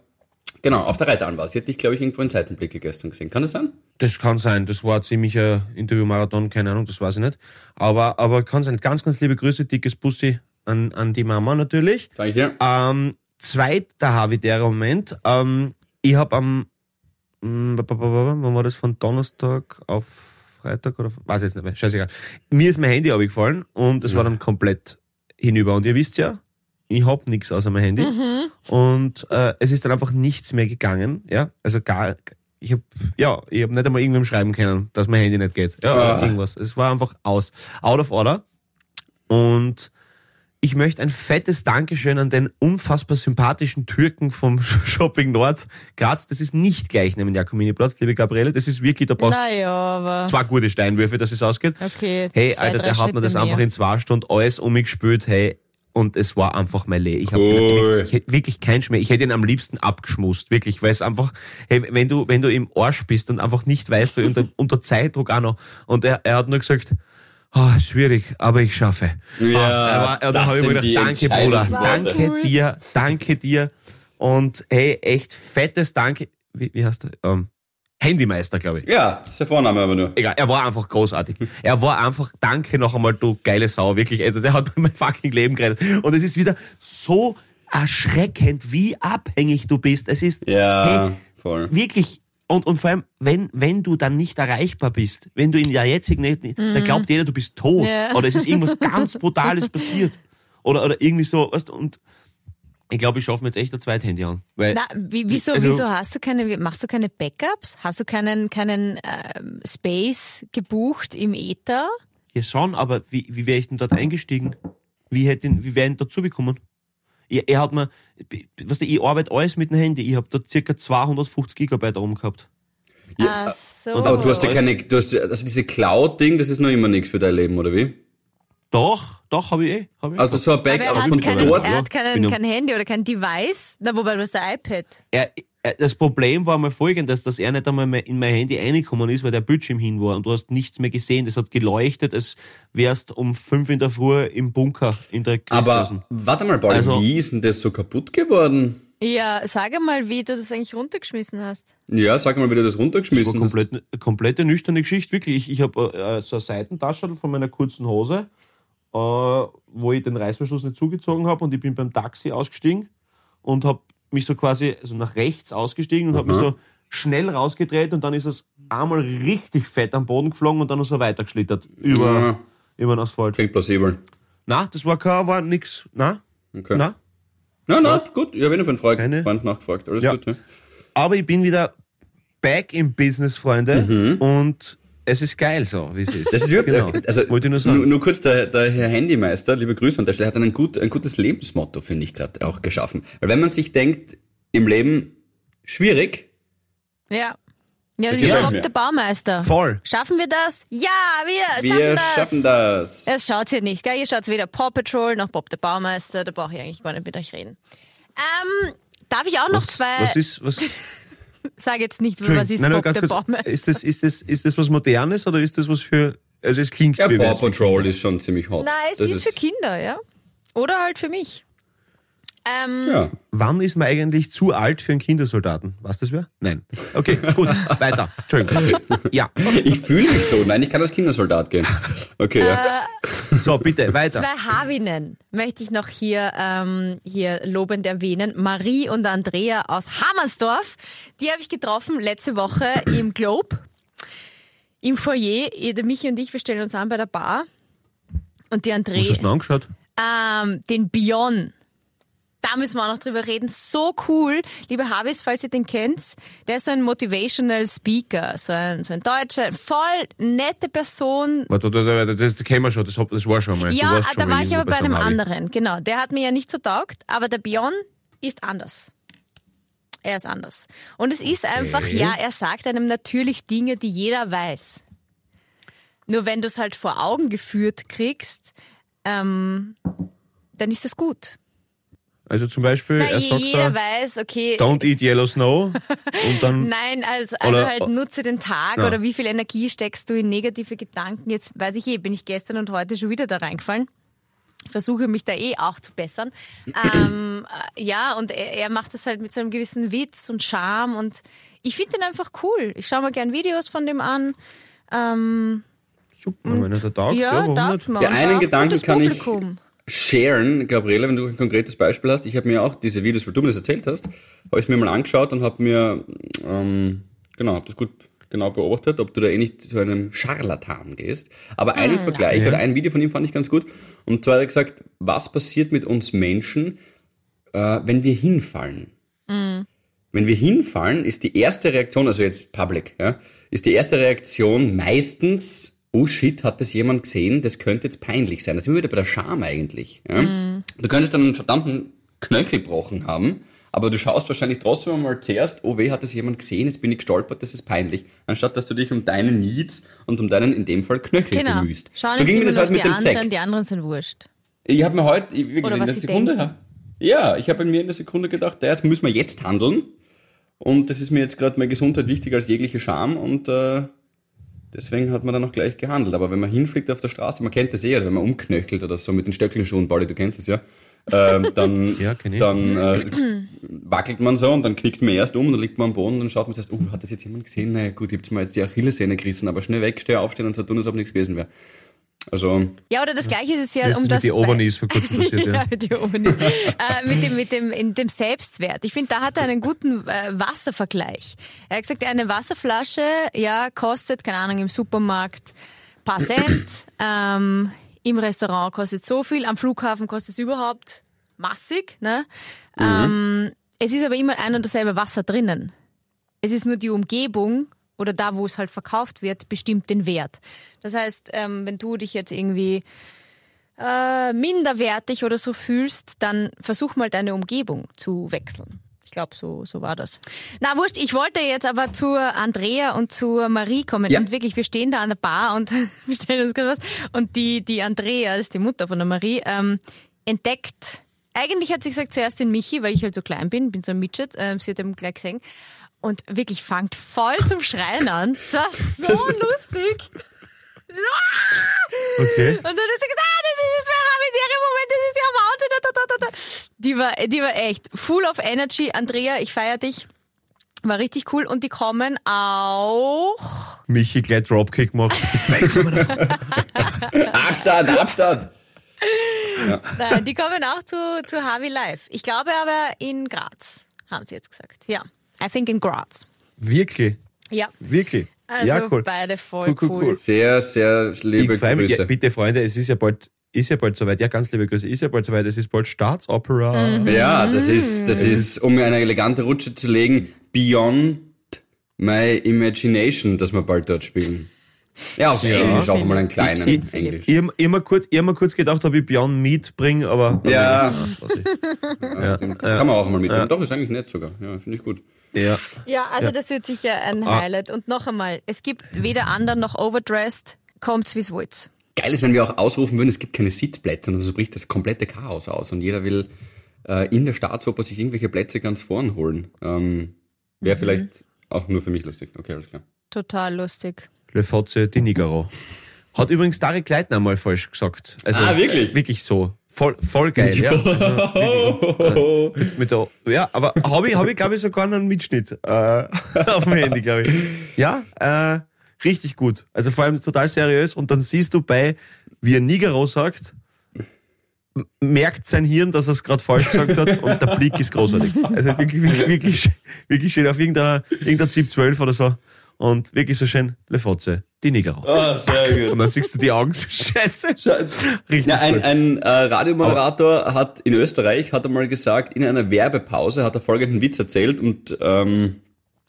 S4: genau auf der Reiterbahn war. Sie hat dich, glaube ich, irgendwo in Seitenblicke gestern gesehen. Kann das sein?
S1: Das kann sein, das war ziemlich ein Interviewmarathon, keine Ahnung, das weiß ich nicht. Aber, aber kann sein. Ganz, ganz liebe Grüße, dickes Bussi an, an die Mama natürlich.
S4: Sag ich hier.
S1: Ähm, zweiter Havidere Moment. Ähm, ich habe am, mm, wann war das, von Donnerstag auf Freitag oder, weiß ich jetzt nicht mehr, scheißegal. Mir ist mein Handy abgefallen und es war dann komplett hinüber. Und ihr wisst ja, ich hab nichts außer mein Handy. Und äh, es ist dann einfach nichts mehr gegangen. Ja, also gar, ich habe ja, ich habe nicht einmal irgendwem schreiben können, dass mein Handy nicht geht. Ja, oder
S4: Ah.
S1: irgendwas. Es war einfach aus, out of order. Und ich möchte ein fettes Dankeschön an den unfassbar sympathischen Türken vom Shopping Nord Graz. Das ist nicht gleich neben Jakominiplatz, liebe Gabriele. Das ist wirklich, da brauchst
S3: Naja, aber.
S1: zwei gute Steinwürfe, dass es ausgeht.
S3: Okay.
S1: Hey,
S3: zwei,
S1: Alter, der hat mir das einfach in zwei Stunden alles umgespielt. Hey, und es war einfach mein Leben. Ich habe
S4: Cool.
S1: wirklich, wirklich keinen Schmäh. Ich hätte ihn am liebsten abgeschmust, wirklich, weil es einfach, hey, wenn du, wenn du im Arsch bist und einfach nicht weißt, weil unter, unter Zeitdruck auch noch. Und er, er hat nur gesagt, ah, schwierig, aber ich schaffe.
S4: Ja,
S1: ah, er war, dann habe ich gedacht, danke Bruder, danke dir, danke dir. Und hey, echt fettes Danke. Wie, wie heißt er? Ähm, Handymeister, glaube ich.
S4: Ja, das ist der Vorname aber nur.
S1: Egal, er war einfach großartig. Er war einfach, danke noch einmal, du geile Sau, wirklich. Also, der hat mein fucking Leben gerettet. Und es ist wieder so erschreckend, wie abhängig du bist. Es ist,
S4: Ja,
S1: hey,
S4: voll.
S1: wirklich, und, und vor allem, wenn, wenn du dann nicht erreichbar bist, wenn du in der jetzigen, dann glaubt jeder, du bist tot.
S3: Ja.
S1: Oder es ist irgendwas ganz Brutales passiert. Oder, oder irgendwie so, weißt du, und ich glaube, ich schaffe mir jetzt echt ein Zweithandy an. Weil,
S3: Na, wie, wieso,
S1: Also-
S3: wieso hast du keine, machst du keine Backups? Hast du keinen, keinen ähm, Space gebucht im Äther?
S1: ja schon, aber wie, wie wäre ich denn dort eingestiegen? Wie hätte, ihn- wie wäre ich dazu gekommen? Er, er hat mir, du, ich arbeite alles mit dem Handy. Ich habe da circa 250 Gigabyte oben gehabt.
S4: Ja,
S3: Ach so.
S1: und-
S4: Aber du hast ja
S1: Was?
S4: keine, du hast, ja- also diese Cloud-Ding, das ist noch immer nichts für dein Leben, oder wie?
S1: Doch, doch, habe ich eh. Hab ich
S4: Also so ein
S3: aber er
S4: Backup
S3: hat,
S4: von
S3: keinen,
S4: dort.
S3: er hat keinen, kein Handy oder kein Device. Na, wobei du hast ein iPad.
S1: er, er, das Problem war mal folgendes, dass er nicht einmal in mein Handy reingekommen ist, weil der Bildschirm hin war und du hast nichts mehr gesehen. Das hat geleuchtet, als wärst um fünf in der Früh im Bunker in der Christlosen.
S4: Aber warte mal, Paul,
S1: Also-
S4: wie ist denn das so kaputt geworden?
S3: Ja, sag mal, wie du das eigentlich runtergeschmissen hast.
S4: Ja, sag mal, wie du das
S1: Das war
S4: runtergeschmissen hast.
S1: komplett, komplette nüchterne Geschichte, wirklich. Ich, ich habe äh, so eine Seitentasche von meiner kurzen Hose, äh, wo ich den Reißverschluss nicht zugezogen habe und ich bin beim Taxi ausgestiegen und habe mich so quasi also nach rechts ausgestiegen und habe mich so schnell rausgedreht und dann ist es einmal richtig fett am Boden geflogen und dann so weitergeschlittert über,
S4: Ja.
S1: über den Asphalt.
S4: Klingt plausibel.
S1: Na, das war kein, war nix. Na,
S4: Okay.
S1: na.
S4: Na, na, gut. Ich habe einen Freund,
S1: Keine?
S4: Freund nachgefragt. Alles
S1: Ja.
S4: gut, ja.
S1: Aber ich bin wieder back im Business, Freunde. Und es ist geil so, wie es ist.
S4: Das ist überhaupt,
S1: genau.
S4: also
S1: Wollte ich nur sagen.
S4: Nur, nur kurz, der, der Herr Handymeister, liebe Grüße an der Stelle, hat ein, gut, ein gutes Lebensmotto, finde ich gerade, auch geschaffen. Weil wenn man sich denkt, im Leben schwierig,
S3: Ja. Ja, Bob
S4: mir.
S3: der Baumeister.
S1: Voll.
S3: Schaffen wir das? Ja, wir,
S4: wir
S3: schaffen das.
S4: schaffen das.
S3: Das schaut ihr nicht, gell? Ihr schaut weder Paw Patrol noch Bob der Baumeister, da brauche ich eigentlich gar nicht mit euch reden. Ähm, darf ich auch noch zwei,
S1: Was ist, was,
S3: sag jetzt nicht, was ist
S1: nein, nein,
S3: Bob
S1: ganz
S3: der
S1: kurz.
S3: Baumeister?
S1: Ist das, ist das, ist das was Modernes oder ist das was für, also es klingt
S4: Ja,
S1: wie
S4: Paw Patrol ist schon ziemlich hot.
S3: Nein, es
S4: Das
S3: ist für Kinder, ja? Oder halt für mich. Ähm,
S4: Ja.
S1: Wann ist man eigentlich zu alt für einen Kindersoldaten? Was das wäre? Nein. Okay, gut, weiter. Entschuldigung. Ja,
S4: Ich fühle mich so. Nein, ich kann als Kindersoldat gehen. Okay, ja.
S1: so, bitte, weiter.
S3: Zwei Havinnen möchte ich noch hier, ähm, hier lobend erwähnen. Marie und Andrea aus Hammersdorf. Die habe ich getroffen letzte Woche im Globe. Im Foyer. Michi und ich, wir stellen uns an bei der Bar. Und die
S1: Was hast
S3: Andrea,
S1: du denn angeschaut?
S3: ähm, den Bion. Da müssen wir auch noch drüber reden. So cool. Liebe Habis, falls ihr den kennt, der ist so ein Motivational Speaker. So ein, so ein Deutscher, voll nette Person,
S1: Warte, warte, warte, das, das kennen wir schon, das, das war schon mal.
S3: Ja,
S1: schon
S3: da
S1: mal
S3: war ich aber bei einem
S1: Harvey.
S3: anderen. Genau, der hat mir ja nicht so taugt, aber der Bion ist anders. Er ist anders. Und es ist einfach, ja, er sagt einem natürlich Dinge, die jeder weiß. Nur wenn du es halt vor Augen geführt kriegst, ähm, dann ist das gut.
S1: Also zum Beispiel,
S3: Na,
S1: er sagt
S3: jeder
S1: da,
S3: weiß, okay,
S1: don't eat yellow snow und dann,
S3: Nein, also, also
S1: Oder-
S3: halt nutze den Tag
S1: Ja.
S3: oder wie viel Energie steckst du in negative Gedanken. Jetzt weiß ich eh, bin ich gestern und heute schon wieder da reingefallen. Ich versuche mich da eh auch zu bessern. ähm, äh, ja, und er, er macht das halt mit so einem gewissen Witz und Charme und ich finde ihn einfach cool. Ich schaue mir gern Videos von dem an. Ähm,
S1: super, wenn er da taugt, ja,
S3: ja, Und
S4: einen
S3: auch
S4: Gedanken kann ich
S3: Publikum.
S4: Sharen, Gabriele, wenn du ein konkretes Beispiel hast. Ich habe mir auch diese Videos, weil du mir das erzählt hast, habe ich mir mal angeschaut und habe mir, ähm, genau, hab das gut genau beobachtet, ob du da eh nicht zu einem Scharlatan gehst. Aber einen Vergleich oder ein Video von ihm fand ich ganz gut. Und zwar hat er gesagt, was passiert mit uns Menschen, äh, wenn wir hinfallen? Wenn wir hinfallen, ist die erste Reaktion, also jetzt public, ja, ist die erste Reaktion meistens, oh shit, hat das jemand gesehen, das könnte jetzt peinlich sein. Da sind wir wieder bei der Scham eigentlich. Ja? Du könntest dann einen verdammten Knöchel gebrochen haben, aber du schaust wahrscheinlich trotzdem mal zuerst, oh weh, hat das jemand gesehen, jetzt bin ich gestolpert, das ist peinlich. Anstatt dass du dich um deinen Needs und um deinen, in dem Fall, Knöchel
S3: Genau.
S4: bemühst.
S3: Schau
S4: so ging mir
S3: immer
S4: das halt mit
S3: die
S4: dem
S3: anderen,
S4: Zack.
S3: die anderen sind wurscht.
S4: Ich habe mir heute, ich- wirklich
S3: Oder
S4: in der Sekunde,
S3: denken.
S4: ja, ich habe mir in der Sekunde gedacht, ja, jetzt müssen wir jetzt handeln. Und das ist mir jetzt gerade meine Gesundheit wichtiger als jegliche Scham und äh, deswegen hat man dann auch gleich gehandelt. Aber wenn man hinfliegt auf der Straße, man kennt das eh, oder wenn man umknöchelt oder so mit den Stöckelschuhen, Pauli, du kennst das ja, ähm, dann,
S1: Ja,
S4: dann äh, wackelt man so und dann knickt man erst um, dann liegt man am Boden und dann schaut man sich oh, hat das jetzt jemand gesehen? Naja, gut, ich hab's mir jetzt die Achillessehne gerissen, aber schnell weg, steh aufstehen und so tun, als ob nichts gewesen wäre. Also,
S3: Ja, oder das Gleiche ist es ja, um das.
S1: mit die Overnies vor kurzem passiert, ja.
S3: ja, mit die Overnies. äh, mit dem, mit dem, in dem Selbstwert. Ich finde, da hat er einen guten äh, Wasservergleich. Er hat gesagt, eine Wasserflasche, ja, kostet, keine Ahnung, im Supermarkt paar Cent, ähm, im Restaurant kostet so viel, am Flughafen kostet es überhaupt massig, ne? Ähm, es ist aber immer ein und dasselbe Wasser drinnen. Es ist nur die Umgebung oder da, wo es halt verkauft wird, bestimmt den Wert. Das heißt, ähm, wenn du dich jetzt irgendwie äh, minderwertig oder so fühlst, dann versuch mal deine Umgebung zu wechseln. Ich glaube, so, so war das. Na, wurscht, ich wollte jetzt aber zur Andrea und zur Marie kommen.
S4: Ja.
S3: Und wirklich, wir stehen da an der Bar und bestellen uns gerade was. Und die, die Andrea, das ist die Mutter von der Marie, ähm, entdeckt, eigentlich hat sie gesagt, zuerst den Michi, weil ich halt so klein bin, bin so ein Midget, ähm, sie hat ihn gleich gesehen. Und wirklich fangt voll zum Schreien an. Das war so lustig.
S1: Okay.
S3: Und dann hat sie gesagt, ah, das ist das Moment, das ist ja Wahnsinn. Da, da, da, da. Die war, die war echt full of energy. Andrea, ich feier dich. War richtig cool. Und die kommen auch.
S1: Michi gleich Dropkick macht.
S4: Abstand, Abstand!
S3: Nein, die kommen auch zu, zu Harvey Live. Ich glaube aber in Graz, haben sie jetzt gesagt. Ja. I think in Graz.
S1: Wirklich?
S3: Ja.
S1: Wirklich?
S3: Also
S1: ja, cool.
S3: beide voll
S1: Cool,
S3: cool.
S1: cool, cool.
S4: Sehr, sehr liebe
S1: Ich mich. Ja,
S4: Grüße.
S1: bitte, Freunde, es ist ja bald, ist ja bald soweit. Ja, ganz liebe Grüße. Ist ja bald soweit. Es ist bald Staatsopera.
S3: Mhm.
S4: Ja, das ist, das ist, um mir eine elegante Rutsche zu legen, Beyond My Imagination, dass wir bald dort spielen. Ja, auf
S3: Ja.
S4: Englisch auch mal einen kleinen
S1: Ich- ich-
S4: Englisch.
S1: Ich habe immer kurz, mir kurz gedacht, ob ich Beyond Meat bringe, aber.
S4: Ja. Ja, stimmt. Kann man auch mal mitnehmen. Doch, ist eigentlich nett sogar. Ja, finde ich gut.
S1: Ja.
S3: Ja, also das wird sicher ein
S1: Ah.
S3: Highlight. Und noch einmal, es gibt weder Under noch Overdressed. Kommt's, wie's wollt.
S4: Geil ist, wenn wir auch ausrufen würden, es gibt keine Sitzplätze und so bricht das komplette Chaos aus und jeder will äh, in der Staatsoper sich irgendwelche Plätze ganz vorn holen. Ähm, Wäre vielleicht auch nur für mich lustig. Okay, alles klar.
S3: Total lustig.
S1: Le Fotze di Nigaro. Hat übrigens Tarek Leitner mal falsch gesagt. Also,
S4: Ah, wirklich?
S1: Wirklich so. Voll, voll geil, ja. Also, mit, mit der, ja, aber habe ich, hab ich glaube ich, sogar noch einen Mitschnitt äh, auf dem Handy, glaube ich. Ja, äh, richtig gut. Also vor allem total seriös. Und dann siehst du bei, wie er Nigaro sagt, merkt sein Hirn, dass er es gerade falsch gesagt hat und der Blick ist großartig. Also wirklich, wirklich, wirklich, wirklich schön auf irgendeiner, irgendeiner ZIP 12 oder so. Und wirklich so schön, Le Fotze, die Nigaro.
S4: Ah, sehr
S1: Und dann siehst du die Augen, so scheiße. Richtig
S4: Ja, ein,
S1: gut.
S4: ein äh, Radiomoderator hat in Österreich hat einmal gesagt, in einer Werbepause hat er folgenden Witz erzählt und ähm,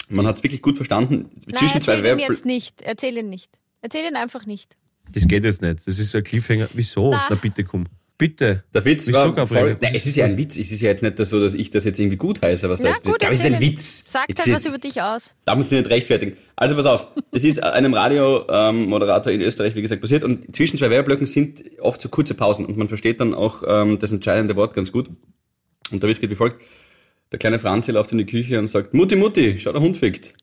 S4: man hat es wirklich gut verstanden.
S3: Nein, erzähl ihn
S4: Werbe-
S3: jetzt nicht. Erzähl ihn nicht. Erzähl ihn einfach nicht.
S1: Das geht jetzt nicht. Das ist ein Cliffhanger. Wieso?
S3: Na.
S1: Na, bitte komm. Bitte.
S4: Der Witz
S1: Wieso,
S4: war voll, nein, es ist ja ein Witz. Es ist ja jetzt nicht so, dass ich das jetzt irgendwie gut heiße, was da
S3: Na
S4: ist.
S3: gut,
S4: Ich glaube, es ist ein. Witz.
S3: Sagt
S4: Jetzt
S3: halt was
S4: ist-
S3: über dich aus.
S4: Da muss ich nicht rechtfertigen. Also pass auf, das ist einem Radiomoderator in Österreich, wie gesagt, passiert und zwischen zwei Werbeblöcken sind oft so kurze Pausen und man versteht dann auch ähm, das entscheidende Wort ganz gut. Und der Witz geht wie folgt. Der kleine Franzi läuft in die Küche und sagt, Mutti, Mutti, schau, der Hund fickt.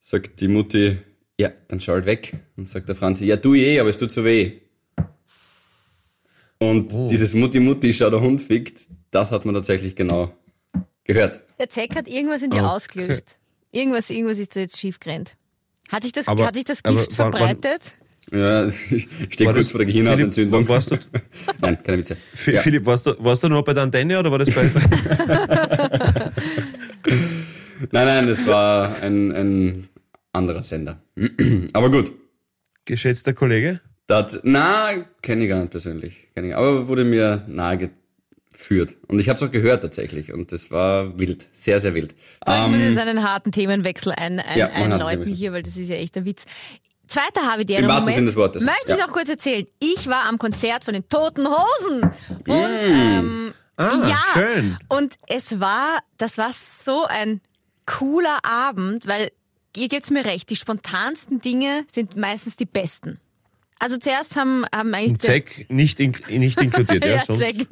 S4: Sagt die Mutti, ja, dann schau halt weg. Und sagt der Franzi, ja, du eh, aber es tut so weh. Und
S1: Oh.
S4: dieses Mutti, Mutti, schau, der Hund fickt, das hat man tatsächlich genau gehört.
S3: Der Zack hat irgendwas in dir
S1: Okay.
S3: ausgelöst. Irgendwas, irgendwas ist da jetzt schief gerannt. Hat sich das,
S1: Aber-
S3: hat sich das
S1: aber
S3: Gift
S1: wann- wann-
S3: verbreitet?
S4: Ja, ich stehe kurz vor der Gehirnhautentzündung.
S1: Philipp, warst du-
S4: Nein, keine Witze.
S1: F
S4: Ja.
S1: Philipp, warst du, warst du noch bei der Antenne oder war das bei
S4: Nein, nein, das war ein, ein anderer Sender. Aber gut.
S1: geschätzter Kollege?
S4: Das, na, kenne ich gar nicht persönlich. Kenn ich, aber wurde mir nahe geführt. Und ich habe es auch gehört tatsächlich. Und das war wild. Sehr, sehr wild.
S3: So, ich muss
S4: Ähm,
S3: jetzt einen harten Themenwechsel ein, ein,
S4: Ja,
S3: einläuten hier, weil das ist ja echt ein Witz. Zweiter Habitäre
S4: Im wahrsten
S3: Moment.
S4: Sinne des Wortes.
S3: Möchte ich
S4: Ja.
S3: noch kurz erzählen. Ich war am Konzert von den Toten Hosen. Und ähm,
S1: Ah,
S3: ja,
S1: schön.
S3: und es war, das war so ein cooler Abend, weil ihr gebt's mir recht, die spontansten Dinge sind meistens die besten. Also zuerst haben, haben eigentlich...
S1: Zeck nicht, in, nicht inkludiert, ja?
S3: ja,
S1: sonst-
S3: Zeck.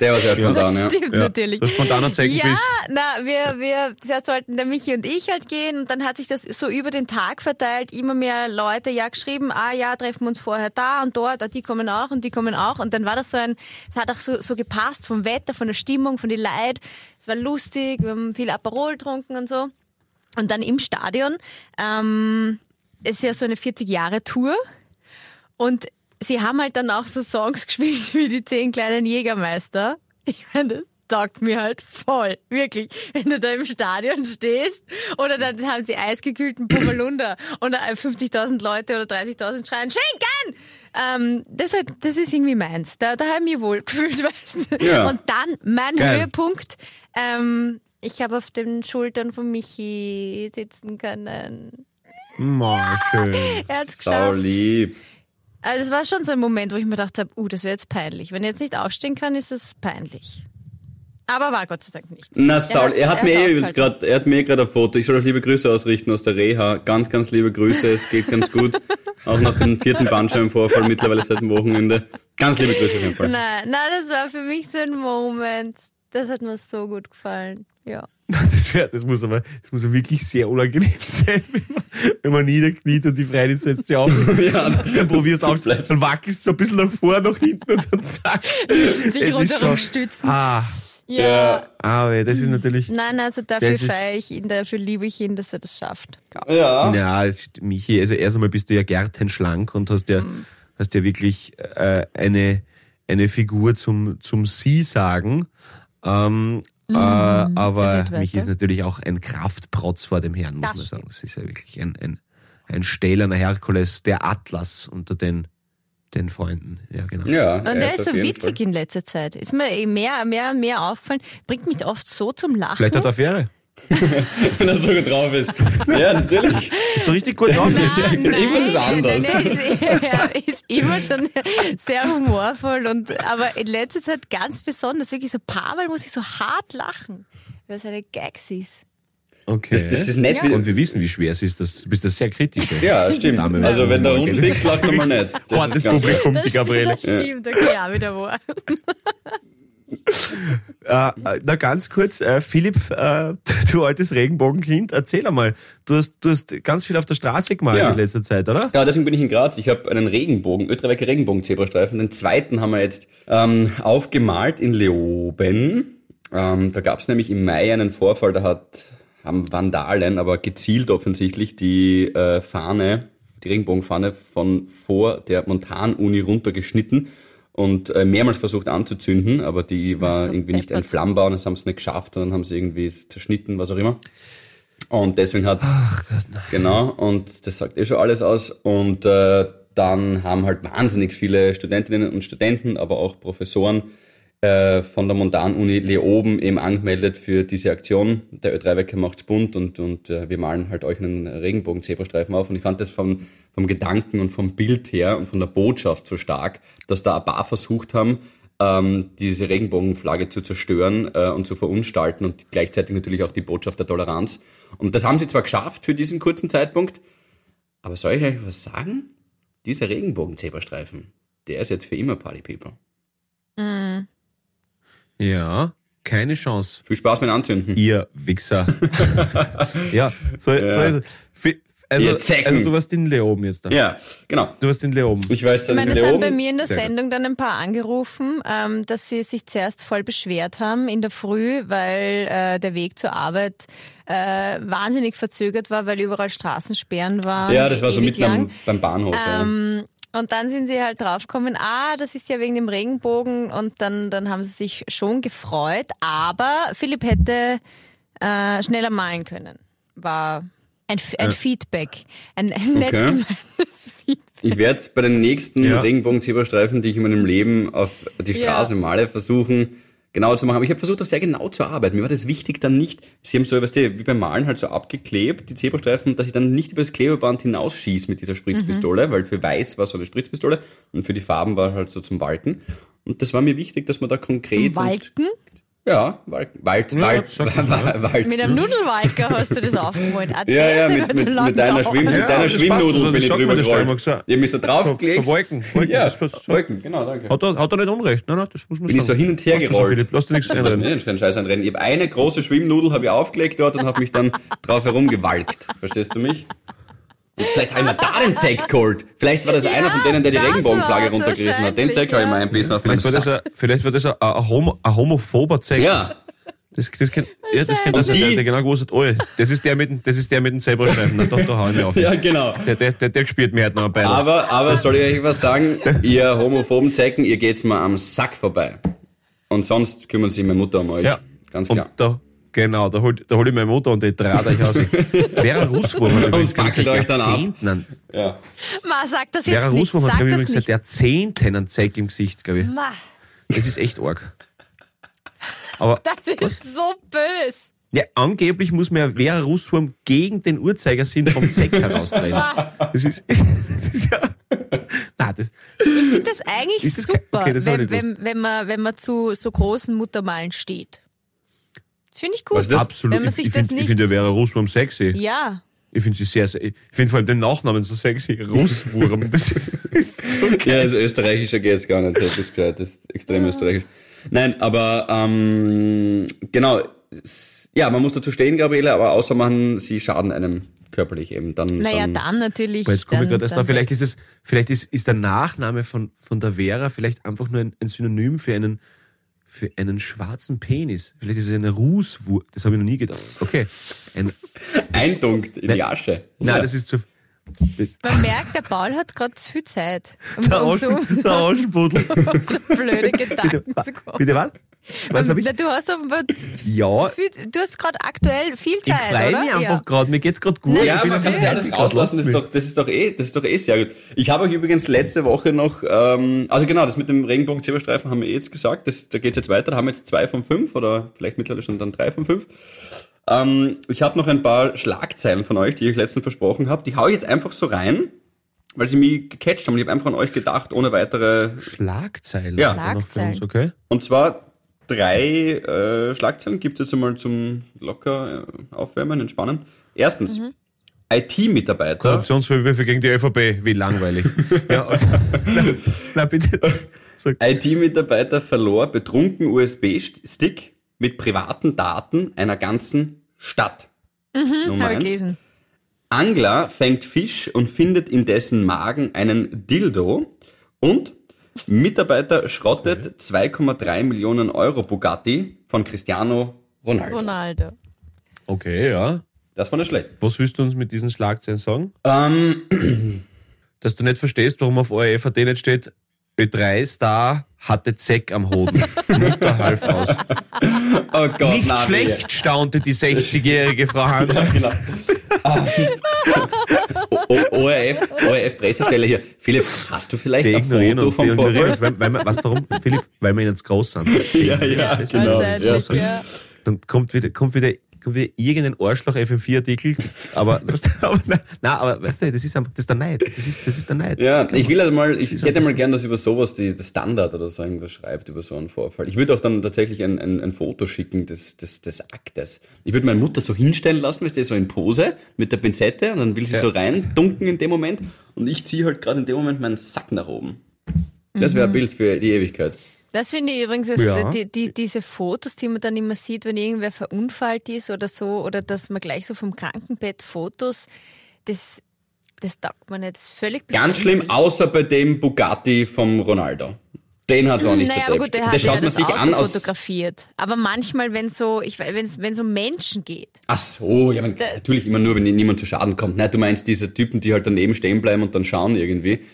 S4: Der war sehr spontan,
S3: Das
S4: ja.
S3: stimmt
S1: Ja,
S3: natürlich.
S1: das spontaner Zeckenbiss.
S3: Ja, na, wir, wir, zuerst sollten der Michi und ich halt gehen und dann hat sich das so über den Tag verteilt, immer mehr Leute ja geschrieben, ah ja, treffen wir uns vorher da und dort, ah, die kommen auch und die kommen auch und dann war das so ein, es hat auch so, so gepasst vom Wetter, von der Stimmung, von den Leid, es war lustig, wir haben viel Aperol getrunken und so und dann im Stadion, ähm, es ist ja so eine 40-Jahre-Tour und sie haben halt dann auch so Songs gespielt wie die zehn kleinen Jägermeister. Ich meine, das taugt mir halt voll. Wirklich. Wenn du da im Stadion stehst oder dann haben sie eisgekühlten Pummelunder und da 50.000 Leute oder 30.000 schreien, Schinken! Ähm, das, halt, das ist irgendwie meins. Da, da habe ich mich wohl gefühlt, weißt du.
S4: Ja.
S3: Und dann mein
S1: Geil.
S3: Höhepunkt. Ähm, ich habe auf den Schultern von Michi sitzen können.
S1: Ma, schön.
S3: Er hat's geschafft.
S4: lieb.
S3: Also es war schon so ein Moment, wo ich mir gedacht habe, uh, das wäre jetzt peinlich. Wenn er jetzt nicht aufstehen kann, ist es peinlich. Aber war Gott sei Dank nicht.
S4: Na, Saul, er hat
S3: er
S4: mir eh übrigens gerade, er hat mir gerade ein Foto. Ich soll euch liebe Grüße ausrichten aus der Reha. Ganz, ganz liebe Grüße. Es geht ganz gut. Auch nach dem vierten Bandscheibenvorfall mittlerweile seit dem Wochenende. Ganz liebe Grüße auf jeden Fall.
S3: Nein, nein, das war für mich so ein Moment. Das hat mir so gut gefallen. Ja.
S1: Das, wär, das, muss aber, das muss aber wirklich sehr unangenehm sein, wenn man, wenn man niederkniet und die Freundin setzt sich auf.
S4: Ja,
S1: dann probierst du auf, dann wackelst du ein bisschen nach vorne, nach hinten und dann zack.
S3: Sich rundherum stützen.
S1: Ah,
S3: Ja.
S4: Ja.
S1: ah, weh, das ist natürlich.
S3: Nein, also dafür feiere ich ihn, dafür liebe ich ihn, dass er das schafft. Ja.
S4: Ja.
S1: Ist- Michi, also erst einmal bist du ja gärtenschlank und hast ja,
S3: Mhm.
S1: hast ja wirklich äh, eine, eine Figur zum, zum Sie sagen. Ähm, äh, aber
S3: red
S1: Michi
S3: weiter.
S1: ist natürlich auch ein Kraftprotz vor dem Herrn, muss
S3: Das
S1: man
S3: stimmt.
S1: sagen. Es ist ja wirklich ein, ein, ein stählerner Herkules, der Atlas unter den, den Freunden. Ja, genau.
S4: Ja,
S3: Und
S4: er
S3: der ist so witzig in letzter Zeit. Ist mir eh mehr, mehr, mehr aufgefallen. Bringt mich oft so zum Lachen.
S1: Vielleicht hat er Affäre.
S4: Wenn er so gut drauf ist. Ja, natürlich.
S1: Ist so richtig gut drauf.
S3: Nein, nein,
S4: Irgendwas ist anders.
S3: Nein, nein, ist, er ist immer schon sehr humorvoll und aber in letzter Zeit ganz besonders. Wirklich so ein paar Mal muss ich so hart lachen, weil seine Gags ist.
S1: Okay.
S4: Das, das ist nett.
S3: Ja.
S1: und wir wissen, wie schwer es ist. Das, du bist das sehr kritisch.
S4: Ja, stimmt.
S1: Dame,
S4: Also wenn der
S1: gell?
S4: liegt, lacht er mal nicht. Das ist
S1: Hartes
S4: ganz
S1: Publikum, die
S3: Das,
S1: Gabriele.
S3: das stimmt, okay, ja, wieder wahr.
S1: Äh, äh, na ganz kurz, äh, Philipp, äh, du altes Regenbogenkind, erzähl einmal. Du hast, du hast ganz viel auf der Straße gemalt
S4: Ja.
S1: in letzter Zeit, oder?
S4: Ja, deswegen bin ich in Graz. Ich habe einen Regenbogen, Österreicher Regenbogen-Zebrastreifen. Den zweiten haben wir jetzt ähm, aufgemalt in Leoben. Ähm, da gab es nämlich im Mai einen Vorfall, da hat, haben Vandalen, aber gezielt offensichtlich, die äh, Fahne, die Regenbogenfahne von vor der Montanuni runtergeschnitten und äh, mehrmals versucht anzuzünden, aber die war irgendwie nicht entflammbar und das haben sie nicht geschafft und dann haben sie irgendwie zerschnitten, was auch immer. Und deswegen hat, genau, und das sagt eh schon alles aus. Und äh, dann haben halt wahnsinnig viele Studentinnen und Studenten, aber auch Professoren äh, von der Montanuni Leoben eben angemeldet für diese Aktion. Der Ö3-Wecker macht's bunt und, und äh, wir malen halt euch einen Regenbogen-Zebrastreifen auf. Und ich fand das vom, vom Gedanken und vom Bild her und von der Botschaft so stark, dass da ein paar versucht haben, ähm, diese Regenbogenflagge zu zerstören äh, und zu verunstalten und gleichzeitig natürlich auch die Botschaft der Toleranz. Und das haben sie zwar geschafft für diesen kurzen Zeitpunkt, aber soll ich euch was sagen? Dieser Regenbogen-Zebrastreifen, der ist jetzt für immer Party People.
S1: Ja, keine Chance.
S4: Viel Spaß mit Anzünden.
S1: Ihr Wichser. ja, so,
S4: Ja.
S1: so ist es. Fi- Also, also du warst in Leoben jetzt da.
S4: Ja, genau.
S1: Du warst in Leoben.
S4: Ich weiß,
S3: Ich
S4: dass
S3: meine,
S4: in
S3: es haben bei mir in der
S1: Sehr gut.
S3: Sendung dann ein paar angerufen, ähm, dass sie sich zuerst voll beschwert haben in der Früh, weil äh, der Weg zur Arbeit äh, wahnsinnig verzögert war, weil überall Straßensperren waren.
S4: ja, das war so mitten am, beim Bahnhof.
S3: Ähm, und dann sind sie halt draufgekommen, ah, das ist ja wegen dem Regenbogen und dann, dann haben sie sich schon gefreut, aber Philipp hätte äh, schneller malen können. War ein, ein Feedback, ein, ein nett
S4: Okay.
S3: gemeintes Feedback.
S4: ja. Ich werde bei den nächsten
S1: Ja.
S4: Regenbogen-Zebrastreifen, die ich in meinem Leben auf die
S3: Ja.
S4: Straße male, versuchen, genauer zu machen. Aber ich habe versucht, auch sehr genau zu arbeiten. Mir war das wichtig dann nicht, sie haben so, weißt du, wie beim Malen halt so abgeklebt, die Zebrastreifen, dass ich dann nicht über das Klebeband hinausschieße mit dieser Spritzpistole, weil für weiß war so eine Spritzpistole und für die Farben war halt so zum Walken. Und das war mir wichtig, dass man da konkret... und-
S3: Walken?
S4: Ja, Wald, Wald,
S1: Ja,
S4: Wald. Wald.
S3: Mit einem Nudelwalker hast du das aufgemalt. Ah,
S4: Ja, ja, mit, mit,
S3: so
S4: mit deiner. Schwimm, mit
S1: Ja,
S4: deiner
S1: das passt,
S4: Schwimmnudel
S1: das
S4: bin ich drüber gerollt. Ich hab mich so
S1: So,
S4: draufgelegt.
S1: so Wolken, Wolken,
S4: ja.
S1: So.
S4: Wolken, genau, danke.
S1: Hat er, hat er nicht Unrecht. Nein, nein, das muss man
S4: Bin ich so hin und her
S1: so,
S4: gerollt.
S1: Philipp, lass dir nichts
S4: Ich
S1: einreden.
S4: mir keinen Scheiß einrennen. Ich habe eine große Schwimmnudel habe ich aufgelegt dort und habe mich dann drauf herumgewalkt. Verstehst du mich? Und vielleicht habe ich mir da den Zeck geholt. Vielleicht war das
S3: Ja,
S4: einer von denen, der die Regenbogenflagge runtergerissen hat. Den Zeck habe ich
S3: ja.
S4: mir einbissen auf meinen
S1: Vielleicht war das
S4: Sack.
S1: ein, vielleicht war das ein, ein, Homo, ein homophober Zeig.
S4: Ja,
S1: Das, das kennt, ja, das kennt das
S4: Und
S1: der, der genau gewusst hat, oh, das ist der mit, dem- das ist der mit dem Zebrastreifen. Da, da, hau ich mich auf.
S4: ja, genau.
S1: Der, der, der, der spielt mir halt noch ein Bein.
S4: Aber, aber soll ich euch was sagen? Ihr homophoben Zecken, ihr geht's mal am Sack vorbei. Und sonst kümmern sich meine Mutter um euch.
S1: Ja.
S4: Ganz
S1: und
S4: klar.
S1: da, genau, da hol, da hol ich meine Mutter und die draht euch aus. Vera Russwurm hat übrigens glaub ich, seit
S4: euch dann ab.
S1: Jahrzehnten, einen-
S4: Ja.
S3: Ma, sag das jetzt
S1: Vera
S3: nicht.
S1: Russwurm hat,
S3: Sag
S1: glaube ich,
S3: das
S1: übrigens seit
S3: nicht.
S1: Jahrzehnten einen Zeig im Gesicht, glaube ich.
S3: Ma,
S1: Das ist echt arg. Aber,
S3: das ist so böse.
S1: ja, angeblich muss man ja Vera Russwurm gegen den Uhrzeigersinn vom Zeck herausdrehen. Das ist, das ist ja, nein, das,
S3: Ich finde das eigentlich
S1: Ist das
S3: super,
S1: okay, ich
S3: wenn, wenn, wenn, man, wenn man zu so großen Muttermalen steht. Das finde ich
S4: Was
S3: gut.
S4: ist das?
S1: absolut.
S3: Wenn man
S1: Ich,
S3: sich
S1: ich
S3: das
S1: finde find ja Vera Russwurm sexy.
S3: ja.
S1: Ich finde sie sehr, sehr, ich finde vor allem den Nachnamen so sexy. Russwurm. Das ist so geil.
S4: Ja, also österreichischer geht's gar nicht. Das ist gescheit, das ist extrem österreichisch. Nein, aber ähm, genau. Ja, man muss dazu stehen, Gabriele, aber außer man, sie schaden einem körperlich eben. Dann,
S3: Naja,
S4: dann,
S3: dann natürlich.
S1: Jetzt komme ich gerade erst
S3: dann
S1: drauf, vielleicht ist es, vielleicht ist, ist der Nachname von, von der Vera vielleicht einfach nur ein, ein Synonym für einen, für einen schwarzen Penis. Vielleicht ist es eine Rußwurm. Das habe ich noch nie gedacht. Okay. Ein,
S4: eindunkt in die Asche.
S1: nein,
S4: Ja.
S1: das ist zu, das,
S3: Man merkt, der Paul hat gerade zu viel Zeit, um,
S1: der,
S3: um, so,
S1: Auschen, der Auschenpudel.
S3: um so blöde
S1: Bitte,
S3: Gedanken zu kommen.
S1: bitte was? Was habe ich?
S3: Na, du hast offenbar
S1: Ja,
S3: viel, du hast gerade aktuell viel
S1: ich
S3: Zeit,
S1: freue
S3: oder?
S1: mich einfach gerade. Mir geht's gerade gut.
S3: Nein,
S1: Ich
S4: Ja, man kann das alles rauslassen, das ist, doch, das, ist doch eh, das ist doch eh sehr gut. Ich habe euch übrigens letzte Woche noch, ähm, also genau, das mit dem Regenbogen-Zebrastreifen haben wir eh jetzt gesagt, das, da geht's jetzt weiter, da haben wir jetzt zwei von fünf oder vielleicht mittlerweile schon dann drei von fünf. Ähm, ich habe noch ein paar Schlagzeilen von euch, die ich letztens versprochen habe, die hau ich jetzt einfach so rein, weil sie mich gecatcht haben ich habe einfach an euch gedacht, ohne weitere
S1: Schlagzeilen.
S4: Ja.
S1: hat noch für
S3: Schlagzeilen.
S1: uns, okay?
S4: Und zwar drei äh, Schlagzeilen gibt es jetzt einmal zum locker äh, aufwärmen, entspannen. Erstens, IT-Mitarbeiter.
S1: Korruptionsvorwürfe gegen die ÖVP. Wie langweilig. ja, na, na, bitte.
S4: IT-Mitarbeiter verlor betrunken USB-Stick mit privaten Daten einer ganzen Stadt. Nummer
S3: Habe ich
S4: eins.
S3: gelesen.
S4: Angler fängt Fisch und findet in dessen Magen einen Dildo. Und Mitarbeiter schrottet 2,3 Millionen Euro Bugatti von Cristiano Ronaldo.
S3: Ronaldo.
S1: Okay, ja.
S4: Das war nicht schlecht.
S1: Was willst du uns mit diesen Schlagzeilen sagen?
S4: Ähm,
S1: Dass du nicht verstehst, warum auf ORF.at nicht steht, Ö3-Star hatte Zeck am Hoden. Mutter half aus.
S4: oh Gott,
S1: Nicht
S4: na,
S1: schlecht staunte die 60-jährige Frau Hansa.
S4: Genau. O- ORF, ORF Pressestelle hier. Philipp, hast du vielleicht
S1: Die
S4: ein Foto
S1: uns,
S4: vom
S1: ignorieren
S4: Vorfall?
S1: uns, weil, weil weißt warum, Philipp? Weil wir ihnen zu groß sind.
S4: Ja, ja, genau. Ja.
S3: ja.
S1: Dann kommt wieder, kommt wieder, kommt wieder irgendein Arschloch FM4-Artikel, aber, aber, nein, aber, weißt du, das ist einfach, das ist der Neid. Das ist, das ist der Neid.
S4: Ja, ich will halt mal, ich hätte mal gern, dass über sowas die, das Standard oder so irgendwas schreibt, über so einen Vorfall. Ich würde auch dann tatsächlich ein, ein, ein Foto schicken des, des, des Aktes. Ich würde meine Mutter so hinstellen lassen, weißt du, so in Pose mit der Pinzette und dann will sie
S1: Ja.
S4: so rein dunken in dem Moment und ich ziehe halt gerade in dem Moment meinen Sack nach oben. Das wäre ein Bild für die Ewigkeit.
S3: Das finde ich übrigens,
S1: Ja.
S3: die, die, diese Fotos, die man dann immer sieht, wenn irgendwer verunfallt ist oder so, oder dass man gleich so vom Krankenbett Fotos, das, das taugt man. Das ist völlig
S4: Ganz schlimm, außer bei dem Bugatti vom Ronaldo. Den hat es auch nicht
S3: Naja,
S4: so
S3: aber gut, der hat ja
S4: schaut man
S3: das
S4: sich
S3: Auto
S4: an aus.
S3: fotografiert. Aber manchmal, wenn so, ich wenn es wenn so um Menschen geht.
S4: Ach so, ja, man, natürlich immer nur, wenn niemand zu Schaden kommt. Nein, du meinst diese Typen, die halt daneben stehen bleiben und dann schauen irgendwie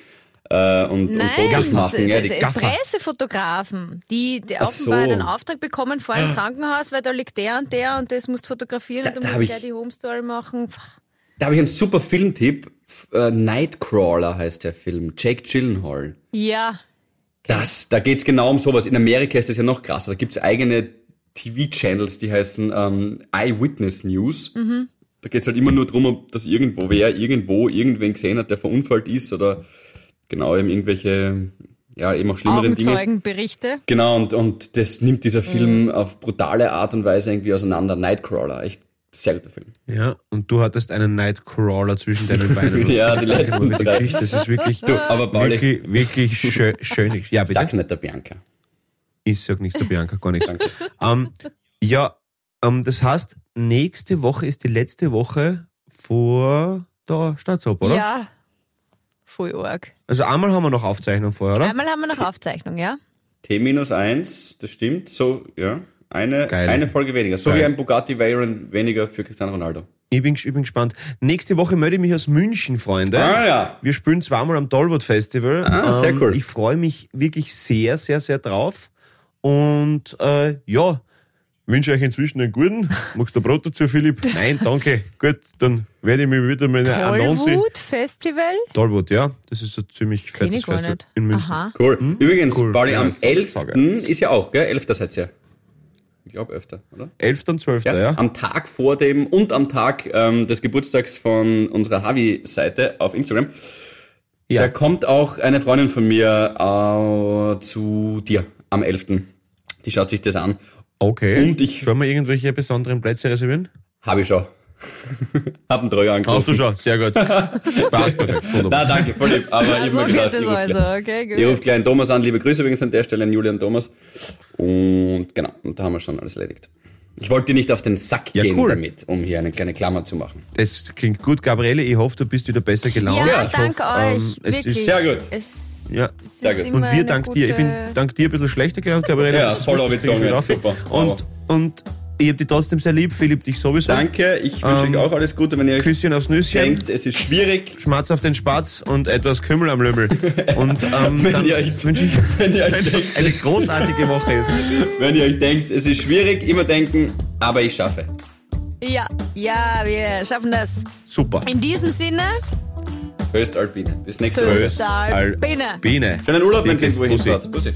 S4: äh, und, und
S3: Nein,
S4: Fotos machen. Ja, die.
S3: Pressefotografen, die, die offenbar
S4: so.
S3: einen Auftrag bekommen, fahr ins Krankenhaus, weil da liegt der und der und das musst fotografieren
S4: Da-
S3: und du musst
S4: ich-
S3: der die Home Story machen.
S4: Da habe ich einen super Filmtipp. Äh, Nightcrawler heißt der Film. Jake Gyllenhaal.
S3: Ja,
S4: Das, da geht's genau um sowas. In Amerika ist das ja noch krasser. Da gibt's eigene TV-Channels, die heißen ähm, Eyewitness News. Da geht's halt immer nur drum, ob dass irgendwo wer irgendwo irgendwen gesehen hat, der verunfallt ist oder genau eben irgendwelche ja, eben auch schlimmeren Dingen.
S3: Augenzeugenberichte.
S4: Genau, und, und das nimmt dieser Film auf brutale Art und Weise irgendwie auseinander. Nightcrawler, echt sehr guter Film.
S1: Ja, und du hattest einen Nightcrawler zwischen deinen Beinen.
S4: Ja, die letzten
S1: mit der
S4: drei.
S1: Geschichte. Das ist wirklich,
S4: Du, aber Pauli,
S1: wirklich, wirklich schön, schön. Ja, bitte.
S4: sag nicht der Bianca.
S1: Ich sag nichts der Bianca, gar nichts. Ähm, ja, ähm, das heißt, nächste Woche ist die letzte Woche vor der Staatsoper, oder?
S3: Ja, voll arg.
S1: Also einmal haben wir noch Aufzeichnung vorher, oder?
S3: Einmal haben wir noch Aufzeichnung, ja?
S4: T minus eins, das stimmt. So, ja. Eine,
S1: Geil.
S4: eine Folge weniger. So
S1: Geil.
S4: wie ein Bugatti Veyron weniger für Cristiano Ronaldo.
S1: Ich bin, ich bin gespannt. Nächste Woche melde ich mich aus München, Freunde.
S4: Ah, ja.
S1: Wir spielen zweimal am Tollwood Festival. Ähm,
S4: Ah, sehr cool.
S1: Ich freue mich wirklich sehr, sehr, sehr drauf. Und äh, ja, wünsche euch inzwischen einen guten. Magst du Brot dazu, Philipp? Nein, danke. Gut, dann werde ich mich wieder Annonce.
S3: Tollwut Festival?
S1: Tollwood, ja. Das ist ein ziemlich
S3: Kenn
S1: fettes Festival
S3: nicht.
S1: in München.
S3: Aha.
S4: Cool. Übrigens,
S1: Cool.
S4: Pauli,
S1: Ja,
S4: am
S1: das ist
S4: 11.
S1: saugeil.
S4: ist ja auch, gell? 11. seid ihr. Ich glaube öfter, oder?
S1: 11. und 12. Ja. ja.
S4: Am Tag vor dem und am Tag ähm, des Geburtstags von unserer Havi-Seite auf Instagram. Da kommt auch eine Freundin von mir äh, zu dir am 11. Die schaut sich das an.
S1: Okay.
S4: Und ich-
S1: Sollen wir irgendwelche besonderen Plätze reservieren?
S4: Habe ich schon. Hab einen Treuer angerufen.
S1: Hast du schon, sehr gut. Passt perfekt.
S4: Na, danke, voll lieb. Aber ich
S3: Also
S4: hab mir gedacht,
S3: geht
S4: ich ruf
S3: also, okay, gut.
S4: Ich rufe gleich einen Thomas an. Liebe Grüße übrigens an der Stelle an Julian Thomas. Und genau, und da haben wir schon alles erledigt. Ich wollte dir nicht auf den Sack
S1: Ja,
S4: gehen
S1: cool.
S4: damit, um hier eine kleine Klammer zu machen.
S1: Das klingt gut, Gabriele. Ich hoffe, du bist wieder besser gelaunt.
S3: Ja,
S1: Ich
S3: dank
S1: hoffe,
S3: euch.
S1: ähm, es
S3: wirklich.
S1: Ist,
S4: Sehr gut.
S3: Es,
S1: ja.
S3: immer
S1: Und wir dank dir. Ich bin
S3: gute-
S1: dank dir ein bisschen schlechter gelaunt, Gabriele.
S4: Ja, voll
S1: auf.
S4: Super.
S1: Und, und ich hab dich trotzdem sehr lieb, Philipp, dich sowieso.
S4: Danke, ich wünsche
S1: Ähm,
S4: euch auch alles Gute, wenn ihr euch
S1: Küsschen aufs Nüsschen.
S4: denkt, es ist schwierig.
S1: Schmatz auf den Spatz und etwas Kümmel am Lümmel. Und ähm,
S4: Wenn
S1: dann
S4: ihr euch-
S1: wünsche ich
S4: Wenn ihr, euch denkt,
S1: eine großartige Woche. Ist.
S4: wenn ihr euch denkt, es ist schwierig, immer denken, aber ich schaffe.
S3: Ja, ja, wir schaffen das.
S1: Super.
S3: In diesem Sinne,
S4: Höchst Alpine. Bis nächste Woche.
S3: Föst Alpine.
S1: Biene.
S4: Schönen Urlaub, wenn
S1: Dickes
S4: irgendwo hinfahrt. Bussi.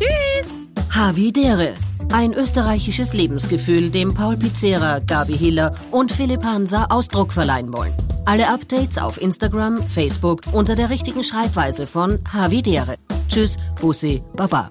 S2: Havidere. Ein österreichisches Lebensgefühl, dem Paul Pizzera, Gabi Hiller und Philipp Hansa Ausdruck verleihen wollen. Alle Updates auf Instagram, Facebook unter der richtigen Schreibweise von Havidere. Tschüss, Bussi, Baba.